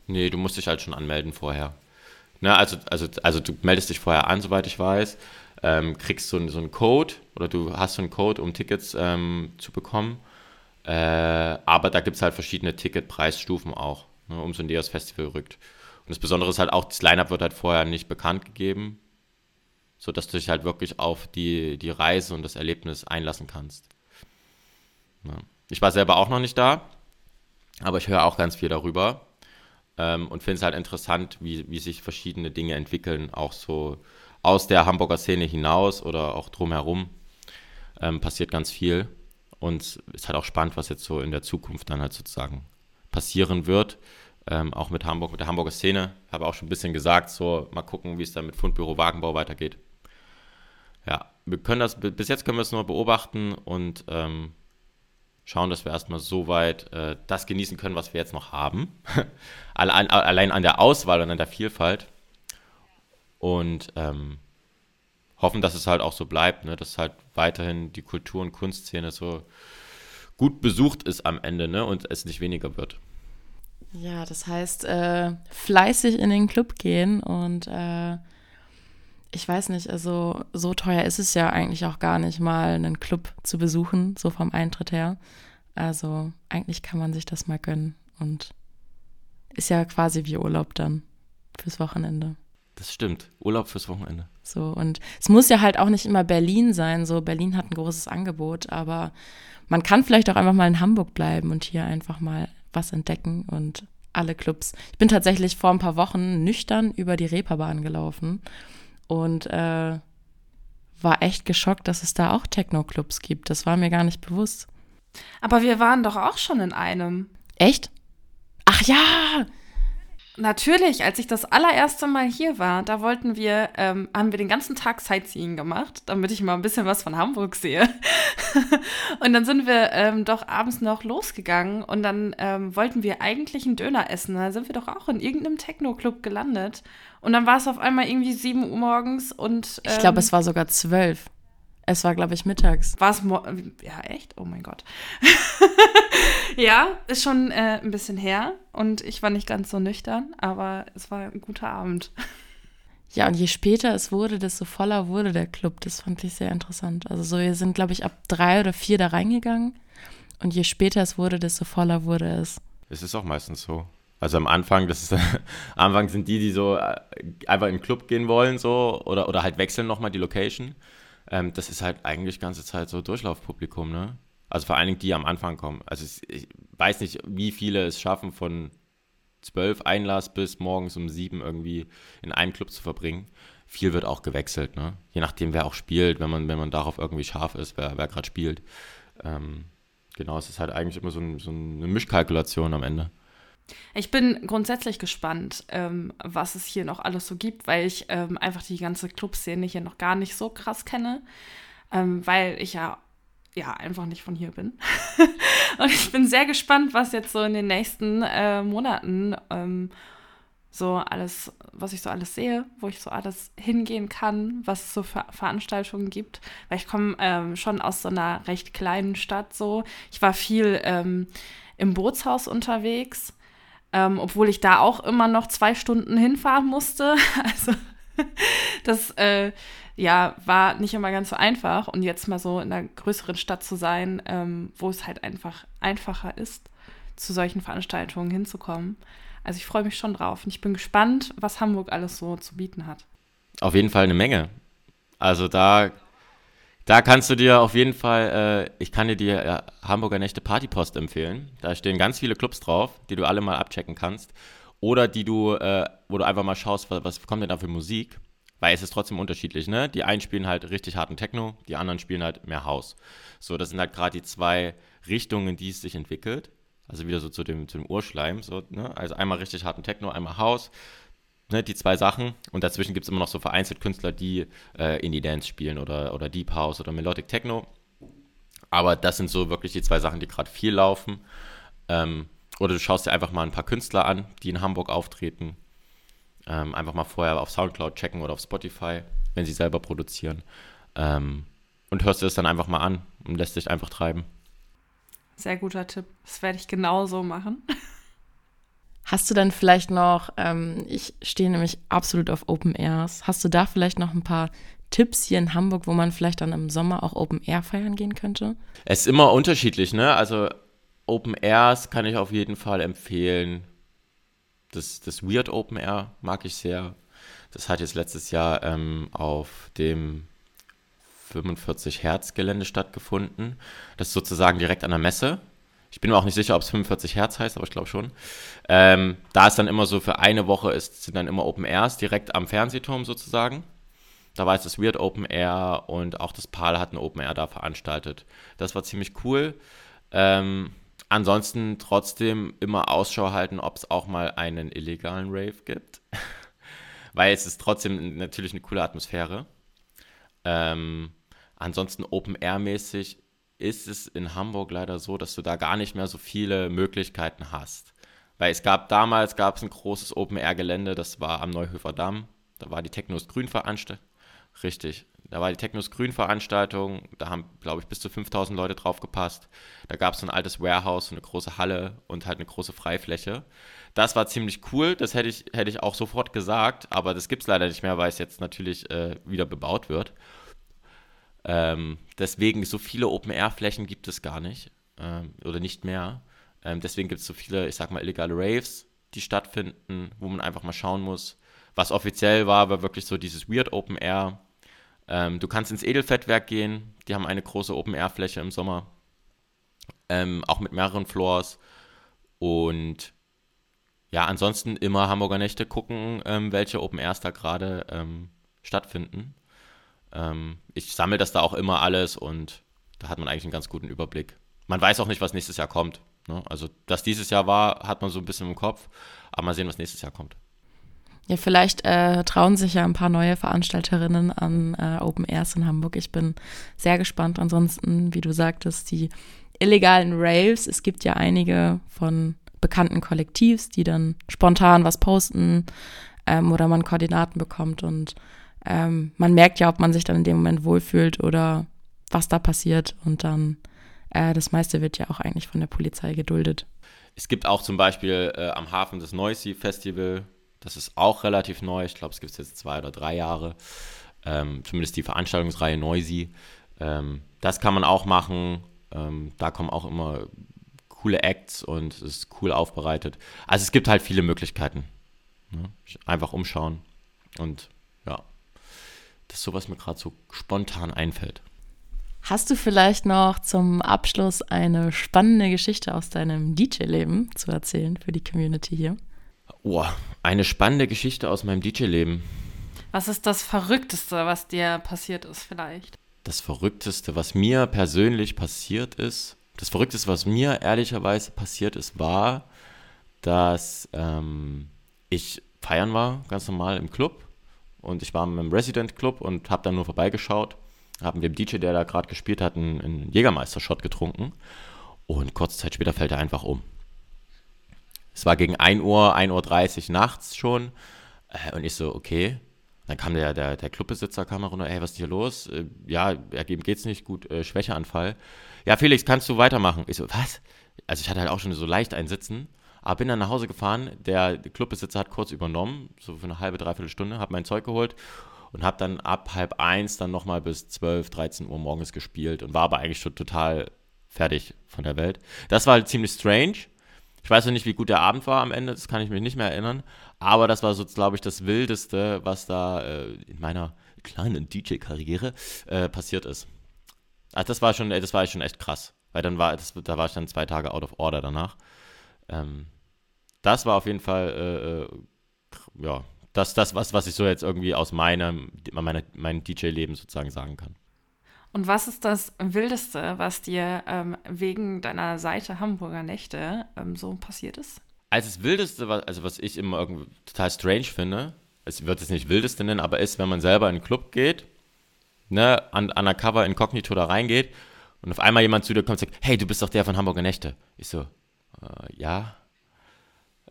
Nee, du musst dich halt schon anmelden vorher. Ne, also, also, also du meldest dich vorher an, soweit ich weiß, ähm, kriegst so, so einen Code oder du hast so einen Code, um Tickets ähm, zu bekommen. Äh, aber da gibt es halt verschiedene Ticketpreisstufen auch, ne, umso näher das Festival rückt. Und das Besondere ist halt auch, das Line-Up wird halt vorher nicht bekannt gegeben, sodass du dich halt wirklich auf die, die Reise und das Erlebnis einlassen kannst. Ja. Ich war selber auch noch nicht da, aber ich höre auch ganz viel darüber ähm, und finde es halt interessant, wie, wie sich verschiedene Dinge entwickeln, auch so aus der Hamburger Szene hinaus oder auch drumherum ähm, passiert ganz viel. Und es ist halt auch spannend, was jetzt so in der Zukunft dann halt sozusagen passieren wird. Ähm, auch mit Hamburg, mit der Hamburger Szene. Habe auch schon ein bisschen gesagt, so mal gucken, wie es dann mit Fundbüro Wagenbau weitergeht. Ja, wir können das, bis jetzt können wir es nur beobachten und ähm, schauen, dass wir erstmal so weit äh, das genießen können, was wir jetzt noch haben. allein, allein an der Auswahl und an der Vielfalt. Und ähm, hoffen, dass es halt auch so bleibt, ne? dass halt weiterhin die Kultur- und Kunstszene so gut besucht ist am Ende ne? und es nicht weniger wird. Ja, das heißt, äh, fleißig in den Club gehen und äh, ich weiß nicht, also so teuer ist es ja eigentlich auch gar nicht mal, einen Club zu besuchen, so vom Eintritt her. Also eigentlich kann man sich das mal gönnen und ist ja quasi wie Urlaub dann fürs Wochenende. Das stimmt, Urlaub fürs Wochenende. So und es muss ja halt auch nicht immer Berlin sein. So Berlin hat ein großes Angebot, aber man kann vielleicht auch einfach mal in Hamburg bleiben und hier einfach mal was entdecken und alle Clubs. Ich bin tatsächlich vor ein paar Wochen nüchtern über die Reeperbahn gelaufen und äh, war echt geschockt, dass es da auch Techno-Clubs gibt. Das war mir gar nicht bewusst. Aber wir waren doch auch schon in einem. Echt? Ach ja! Natürlich, als ich das allererste Mal hier war, da wollten wir, ähm, haben wir den ganzen Tag Sightseeing gemacht, damit ich mal ein bisschen was von Hamburg sehe. und dann sind wir ähm, doch abends noch losgegangen und dann ähm, wollten wir eigentlich einen Döner essen. Da sind wir doch auch in irgendeinem Techno-Club gelandet. Und dann war es auf einmal irgendwie 7 Uhr morgens und. ich glaube, es war sogar 12. Es war, glaube ich, mittags. War es Ja, echt? Oh mein Gott. ja, ist schon äh, ein bisschen her und ich war nicht ganz so nüchtern, aber es war ein guter Abend. Ja, und je später es wurde, desto voller wurde der Club. Das fand ich sehr interessant. Also so, wir sind, glaube ich, ab drei oder vier da reingegangen. Und je später es wurde, desto voller wurde es. Es ist auch meistens so. Also am Anfang, das ist, am Anfang sind die, die so äh, einfach in den Club gehen wollen, so, oder, oder halt wechseln nochmal die Location. Ähm, das ist halt eigentlich ganze Zeit so Durchlaufpublikum, ne? Also vor allen Dingen die die am Anfang kommen. Also ich weiß nicht, wie viele es schaffen, von zwölf Einlass bis morgens um sieben irgendwie in einem Club zu verbringen. Viel wird auch gewechselt, ne? Je nachdem, wer auch spielt, wenn man, wenn man darauf irgendwie scharf ist, wer, wer gerade spielt. Ähm, genau, es ist halt eigentlich immer so, ein, so eine Mischkalkulation am Ende. Ich bin grundsätzlich gespannt, ähm, was es hier noch alles so gibt, weil ich ähm, einfach die ganze Clubszene hier noch gar nicht so krass kenne, ähm, weil ich ja ja einfach nicht von hier bin. und ich bin sehr gespannt, was jetzt so in den nächsten äh, Monaten ähm, so alles, was ich so alles sehe, wo ich so alles hingehen kann, was es so für Veranstaltungen gibt. Weil ich komme ähm, schon aus so einer recht kleinen Stadt so. Ich war viel ähm, im Bootshaus unterwegs, ähm, obwohl ich da auch immer noch zwei Stunden hinfahren musste. Also das äh, ja, war nicht immer ganz so einfach. Und jetzt mal so in einer größeren Stadt zu sein, ähm, wo es halt einfach einfacher ist, zu solchen Veranstaltungen hinzukommen. Also ich freue mich schon drauf und ich bin gespannt, was Hamburg alles so zu bieten hat. Auf jeden Fall eine Menge. Also da, da kannst du dir auf jeden Fall, äh, ich kann dir die äh, Hamburger Nächte Partypost empfehlen. Da stehen ganz viele Clubs drauf, die du alle mal abchecken kannst. Oder die du, äh, wo du einfach mal schaust, was, was kommt denn da für Musik. Weil es ist trotzdem unterschiedlich, ne? Die einen spielen halt richtig harten Techno, die anderen spielen halt mehr House. So, das sind halt gerade die zwei Richtungen, die es sich entwickelt. Also wieder so zu dem, zu dem Urschleim. So, ne? Also einmal richtig harten Techno, einmal House. Ne, die zwei Sachen. Und dazwischen gibt es immer noch so vereinzelt Künstler, die äh, Indie-Dance spielen oder, oder Deep House oder Melodic Techno. Aber das sind so wirklich die zwei Sachen, die gerade viel laufen. Ähm, oder du schaust dir einfach mal ein paar Künstler an, die in Hamburg auftreten. Ähm, einfach mal vorher auf Soundcloud checken oder auf Spotify, wenn sie selber produzieren. Ähm, und hörst dir das dann einfach mal an und lässt dich einfach treiben. Sehr guter Tipp. Das werde ich genauso machen. Hast du dann vielleicht noch, ähm, ich stehe nämlich absolut auf Open Airs, hast du da vielleicht noch ein paar Tipps hier in Hamburg, wo man vielleicht dann im Sommer auch Open Air feiern gehen könnte? Es ist immer unterschiedlich, ne? Also Open Airs kann ich auf jeden Fall empfehlen. Das, das Weird Open Air mag ich sehr. Das hat jetzt letztes Jahr ähm, auf dem 45 Hertz Gelände stattgefunden. Das ist sozusagen direkt an der Messe. Ich bin mir auch nicht sicher, ob es 45 Hertz heißt, aber ich glaube schon. Ähm, da ist dann immer so für eine Woche ist, sind dann immer Open Airs direkt am Fernsehturm sozusagen. Da war es das Weird Open Air und auch das PAL hat ein Open Air da veranstaltet. Das war ziemlich cool. Ähm, ansonsten trotzdem immer Ausschau halten, ob es auch mal einen illegalen Rave gibt. Weil es ist trotzdem natürlich eine coole Atmosphäre. Ähm, ansonsten Open Air mäßig ist es in Hamburg leider so, dass du da gar nicht mehr so viele Möglichkeiten hast. Weil es gab damals gab es ein großes Open Air Gelände, das war am Neuhöfer Damm. Da war die Technos Grün veranstaltet. Richtig. Da war die Technos Grün Veranstaltung, da haben, glaube ich, bis zu 5000 Leute drauf gepasst. Da gab es ein altes Warehouse, eine große Halle und halt eine große Freifläche. Das war ziemlich cool, das hätte ich, hätte ich auch sofort gesagt, aber das gibt es leider nicht mehr, weil es jetzt natürlich äh, wieder bebaut wird. Ähm, deswegen, so viele Open-Air-Flächen gibt es gar nicht ähm, oder nicht mehr. Ähm, deswegen gibt es so viele, ich sag mal, illegale Raves, die stattfinden, wo man einfach mal schauen muss. Was offiziell war, war wirklich so dieses Weird Open Air ähm, du kannst ins Edelfettwerk gehen, die haben eine große Open-Air-Fläche im Sommer, ähm, auch mit mehreren Floors. Und ja, ansonsten immer Hamburger Nächte gucken, ähm, welche Open Airs da gerade stattfinden. Ähm, ich sammle das da auch immer alles und da hat man eigentlich einen ganz guten Überblick. Man weiß auch nicht, was nächstes Jahr kommt. Ne? Also, dass dieses Jahr war, hat man so ein bisschen im Kopf, aber mal sehen, was nächstes Jahr kommt. Ja, vielleicht äh, trauen sich ja ein paar neue Veranstalterinnen an äh, Open Airs in Hamburg. Ich bin sehr gespannt. Ansonsten, wie du sagtest, die illegalen Raves. Es gibt ja einige von bekannten Kollektivs, die dann spontan was posten ähm, oder man Koordinaten bekommt und ähm, man merkt ja, ob man sich dann in dem Moment wohlfühlt oder was da passiert und dann äh, das meiste wird ja auch eigentlich von der Polizei geduldet. Es gibt auch zum Beispiel äh, am Hafen das Noisy Festival, das ist auch relativ neu. Ich glaube, es gibt es jetzt zwei oder drei Jahre. Ähm, zumindest die Veranstaltungsreihe Noisy. Ähm, das kann man auch machen. Ähm, da kommen auch immer coole Acts und es ist cool aufbereitet. Also es gibt halt viele Möglichkeiten. Ne? Einfach umschauen. Und das ist so, was mir gerade so spontan einfällt. Hast du vielleicht noch zum Abschluss eine spannende Geschichte aus deinem DJ-Leben zu erzählen für die Community hier? Oh, eine spannende Geschichte aus meinem DJ-Leben. Was ist das Verrückteste, was dir passiert ist, vielleicht? Das Verrückteste, was mir persönlich passiert ist, das Verrückteste, was mir ehrlicherweise passiert ist, war, dass ähm, ich feiern war, ganz normal im Club. Und ich war im Resident Club und habe dann nur vorbeigeschaut. Haben dem DJ, der da gerade gespielt hat, einen, einen Jägermeister-Shot getrunken. Und kurze Zeit später fällt er einfach um. Es war gegen 1 Uhr, 1.30 Uhr nachts schon. Äh, und ich so, okay. Dann kam der, der, der Clubbesitzer kam runter, ey, was ist hier los? Äh, ja, ihm geht's nicht gut, äh, Schwächeanfall. Ja, Felix, kannst du weitermachen? Ich so, was? Also ich hatte halt auch schon so leicht ein Sitzen, aber bin dann nach Hause gefahren. Der Clubbesitzer hat kurz übernommen, so für eine halbe, dreiviertel Stunde, hab mein Zeug geholt und hab dann ab halb eins dann nochmal bis 12, 13 Uhr morgens gespielt und war aber eigentlich schon total fertig von der Welt. Das war halt ziemlich strange, ich weiß noch nicht, wie gut der Abend war am Ende, das kann ich mich nicht mehr erinnern. Aber das war so, glaube ich, das Wildeste, was da äh, in meiner kleinen DJ-Karriere äh, passiert ist. Also das war schon, das war schon echt krass. Weil dann war, das, da war ich dann zwei Tage out of order danach. Ähm, das war auf jeden Fall, äh, äh ja, das, das was, was ich so jetzt irgendwie aus meinem, meiner, meinem DJ-Leben sozusagen sagen kann. Und was ist das Wildeste, was dir ähm, wegen deiner Seite Hamburger Nächte ähm, so passiert ist? Also das Wildeste, also was ich immer irgendwie total strange finde, es wird es nicht Wildeste nennen, aber ist, wenn man selber in einen Club geht, ne, un undercover, inkognito da reingeht und auf einmal jemand zu dir kommt und sagt, hey, du bist doch der von Hamburger Nächte. Ich so, äh, ja,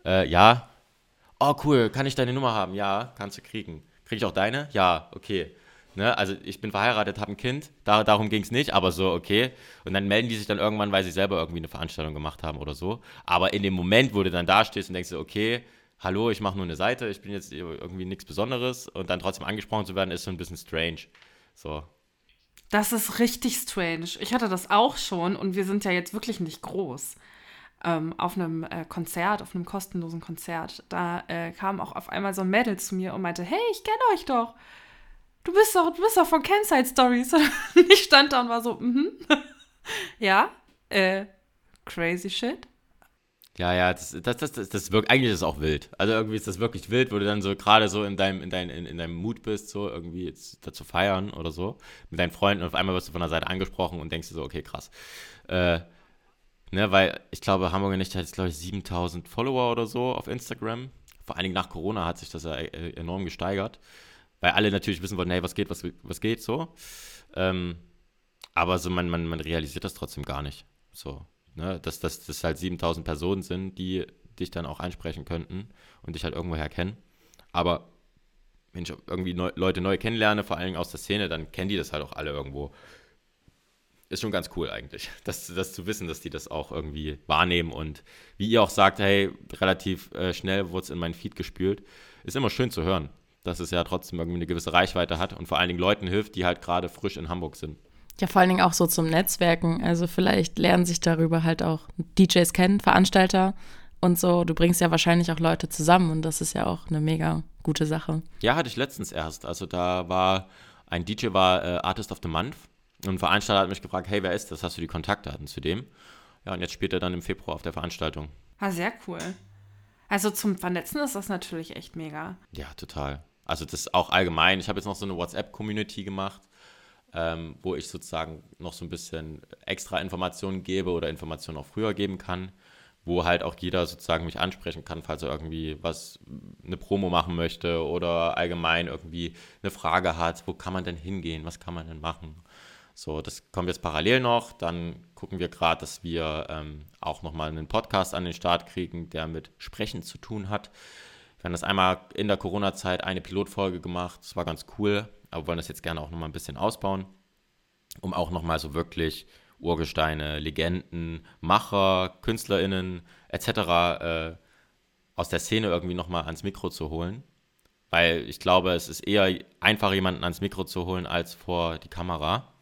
äh, ja, oh cool, kann ich deine Nummer haben? Ja, kannst du kriegen. Krieg ich auch deine? Ja, okay Ne? Also ich bin verheiratet, habe ein Kind, da, darum ging es nicht, aber so, okay. Und dann melden die sich dann irgendwann, weil sie selber irgendwie eine Veranstaltung gemacht haben oder so. Aber in dem Moment, wo du dann da stehst und denkst, okay, hallo, ich mache nur eine Seite, ich bin jetzt irgendwie nichts Besonderes und dann trotzdem angesprochen zu werden, ist so ein bisschen strange. So. Das ist richtig strange. Ich hatte das auch schon und wir sind ja jetzt wirklich nicht groß. Ähm, auf einem äh, Konzert, auf einem kostenlosen Konzert, da äh, kam auch auf einmal so ein Mädel zu mir und meinte, hey, ich kenne euch doch. Du bist doch, du bist doch von Kenside Stories. Und ich stand da und war so, mhm. ja, äh, crazy shit. Ja, ja, das, das, das, das, das wirkt, eigentlich ist es auch wild. Also irgendwie ist das wirklich wild, wo du dann so gerade so in deinem, in, dein, in, in deinem Mut bist, so irgendwie jetzt dazu feiern oder so, mit deinen Freunden und auf einmal wirst du von der Seite angesprochen und denkst dir so, okay, krass. Äh, ne, weil ich glaube, Hamburger Nicht hat jetzt, glaube ich, 7000 Follower oder so auf Instagram. Vor allen Dingen nach Corona hat sich das ja äh, enorm gesteigert, weil alle natürlich wissen wollten, hey, was geht, was, was geht, so. Ähm, aber so man, man, man realisiert das trotzdem gar nicht. So, Ne? Dass, das halt 7000 Personen sind, die dich dann auch ansprechen könnten und dich halt irgendwoher kennen. Aber wenn ich irgendwie neu, Leute neu kennenlerne, vor allem aus der Szene, dann kennen die das halt auch alle irgendwo. Ist schon ganz cool eigentlich, das, das zu wissen, dass die das auch irgendwie wahrnehmen und wie ihr auch sagt, hey, relativ äh, schnell wurde es in meinen Feed gespült. Ist immer schön zu hören, dass es ja trotzdem irgendwie eine gewisse Reichweite hat und vor allen Dingen Leuten hilft, die halt gerade frisch in Hamburg sind. Ja, vor allen Dingen auch so zum Netzwerken. Also vielleicht lernen sich darüber halt auch DJs kennen, Veranstalter und so. Du bringst ja wahrscheinlich auch Leute zusammen und das ist ja auch eine mega gute Sache. Ja, hatte ich letztens erst. Also da war ein DJ war äh, Artist of the Month und ein Veranstalter hat mich gefragt, hey, wer ist das? Hast du die Kontaktdaten zu dem? Ja, und jetzt spielt er dann im Februar auf der Veranstaltung. Ah, sehr cool. Also zum Vernetzen ist das natürlich echt mega. Ja, total. Also das ist auch allgemein. Ich habe jetzt noch so eine WhatsApp-Community gemacht ähm, wo ich sozusagen noch so ein bisschen extra Informationen gebe oder Informationen auch früher geben kann, wo halt auch jeder sozusagen mich ansprechen kann, falls er irgendwie was, eine Promo machen möchte oder allgemein irgendwie eine Frage hat, wo kann man denn hingehen, was kann man denn machen. So, das kommt jetzt parallel noch. Dann gucken wir gerade, dass wir ähm, auch nochmal einen Podcast an den Start kriegen, der mit Sprechen zu tun hat. Wir haben das einmal in der Corona-Zeit eine Pilotfolge gemacht. Das war ganz cool aber wollen das jetzt gerne auch nochmal ein bisschen ausbauen, um auch nochmal so wirklich Urgesteine, Legenden, Macher, KünstlerInnen etc. Äh, aus der Szene irgendwie nochmal ans Mikro zu holen. Weil ich glaube, es ist eher einfach, jemanden ans Mikro zu holen, als vor die Kamera.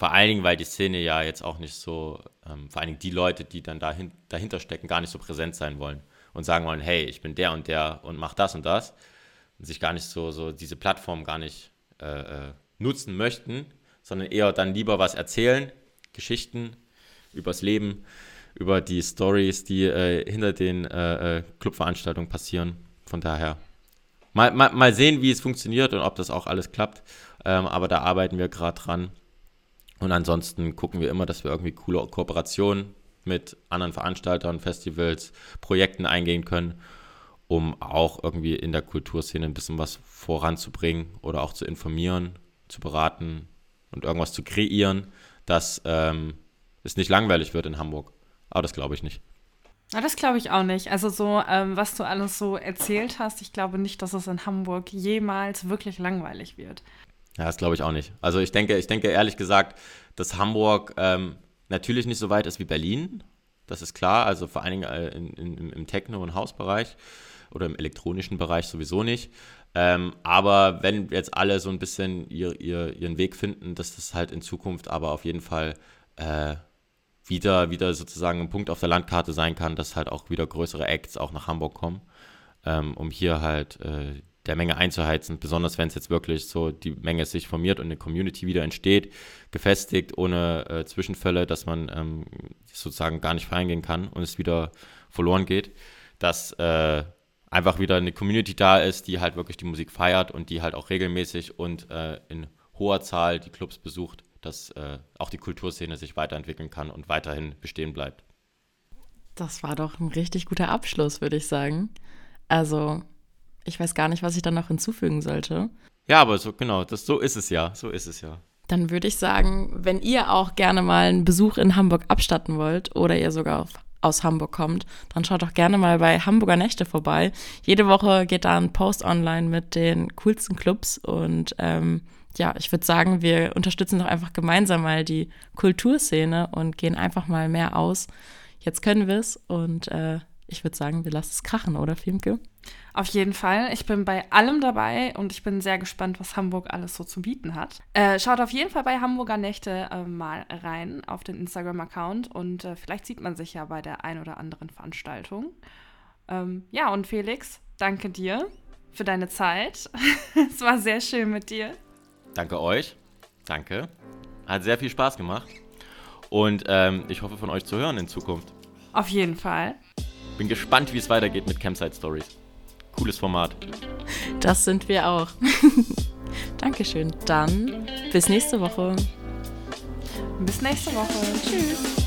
Vor allen Dingen, weil die Szene ja jetzt auch nicht so, ähm, vor allen Dingen die Leute, die dann dahin, dahinter stecken, gar nicht so präsent sein wollen und sagen wollen, hey, ich bin der und der und mach das und das. Und sich gar nicht so, so diese Plattform gar nicht äh, äh, nutzen möchten, sondern eher dann lieber was erzählen, Geschichten übers Leben, über die Stories, die äh, hinter den äh, äh, Clubveranstaltungen passieren. Von daher mal, mal, mal sehen, wie es funktioniert und ob das auch alles klappt. Ähm, aber da arbeiten wir gerade dran. Und ansonsten gucken wir immer, dass wir irgendwie coole Kooperationen mit anderen Veranstaltern, Festivals, Projekten eingehen können um auch irgendwie in der Kulturszene ein bisschen was voranzubringen oder auch zu informieren, zu beraten und irgendwas zu kreieren, dass ähm, es nicht langweilig wird in Hamburg. Aber das glaube ich nicht. Na, das glaube ich auch nicht. Also so, ähm, was du alles so erzählt hast, ich glaube nicht, dass es in Hamburg jemals wirklich langweilig wird. Ja, das glaube ich auch nicht. Also ich denke, ich denke ehrlich gesagt, dass Hamburg ähm, natürlich nicht so weit ist wie Berlin. Das ist klar. Also vor allen Dingen äh, in, in, im Techno- und Hausbereich oder im elektronischen Bereich sowieso nicht. Ähm, aber wenn jetzt alle so ein bisschen ihr, ihr, ihren Weg finden, dass das halt in Zukunft aber auf jeden Fall äh, wieder, wieder sozusagen ein Punkt auf der Landkarte sein kann, dass halt auch wieder größere Acts auch nach Hamburg kommen, ähm, um hier halt äh, der Menge einzuheizen, besonders wenn es jetzt wirklich so die Menge sich formiert und eine Community wieder entsteht, gefestigt, ohne äh, Zwischenfälle, dass man ähm, sozusagen gar nicht feiern gehen kann und es wieder verloren geht, dass äh, einfach wieder eine Community da ist, die halt wirklich die Musik feiert und die halt auch regelmäßig und äh, in hoher Zahl die Clubs besucht, dass äh, auch die Kulturszene sich weiterentwickeln kann und weiterhin bestehen bleibt. Das war doch ein richtig guter Abschluss, würde ich sagen. Also, ich weiß gar nicht, was ich dann noch hinzufügen sollte. Ja, aber so genau, das, so ist es ja, so ist es ja. Dann würde ich sagen, wenn ihr auch gerne mal einen Besuch in Hamburg abstatten wollt oder ihr sogar auf aus Hamburg kommt, dann schaut doch gerne mal bei Hamburger Nächte vorbei. Jede Woche geht da ein Post online mit den coolsten Clubs und ähm, ja, ich würde sagen, wir unterstützen doch einfach gemeinsam mal die Kulturszene und gehen einfach mal mehr aus. Jetzt können wir es und äh, ich würde sagen, wir lassen es krachen, oder Filmke? Auf jeden Fall. Ich bin bei allem dabei und ich bin sehr gespannt, was Hamburg alles so zu bieten hat. Äh, schaut auf jeden Fall bei Hamburger Nächte äh, mal rein auf den Instagram-Account und äh, vielleicht sieht man sich ja bei der ein oder anderen Veranstaltung. Ähm, ja, und Felix, danke dir für deine Zeit. es war sehr schön mit dir. Danke euch. Danke. Hat sehr viel Spaß gemacht. Und ähm, ich hoffe von euch zu hören in Zukunft. Auf jeden Fall. Bin gespannt, wie es weitergeht mit Campsite Stories. Cooles Format. Das sind wir auch. Dankeschön. Dann bis nächste Woche. Bis nächste Woche. Tschüss.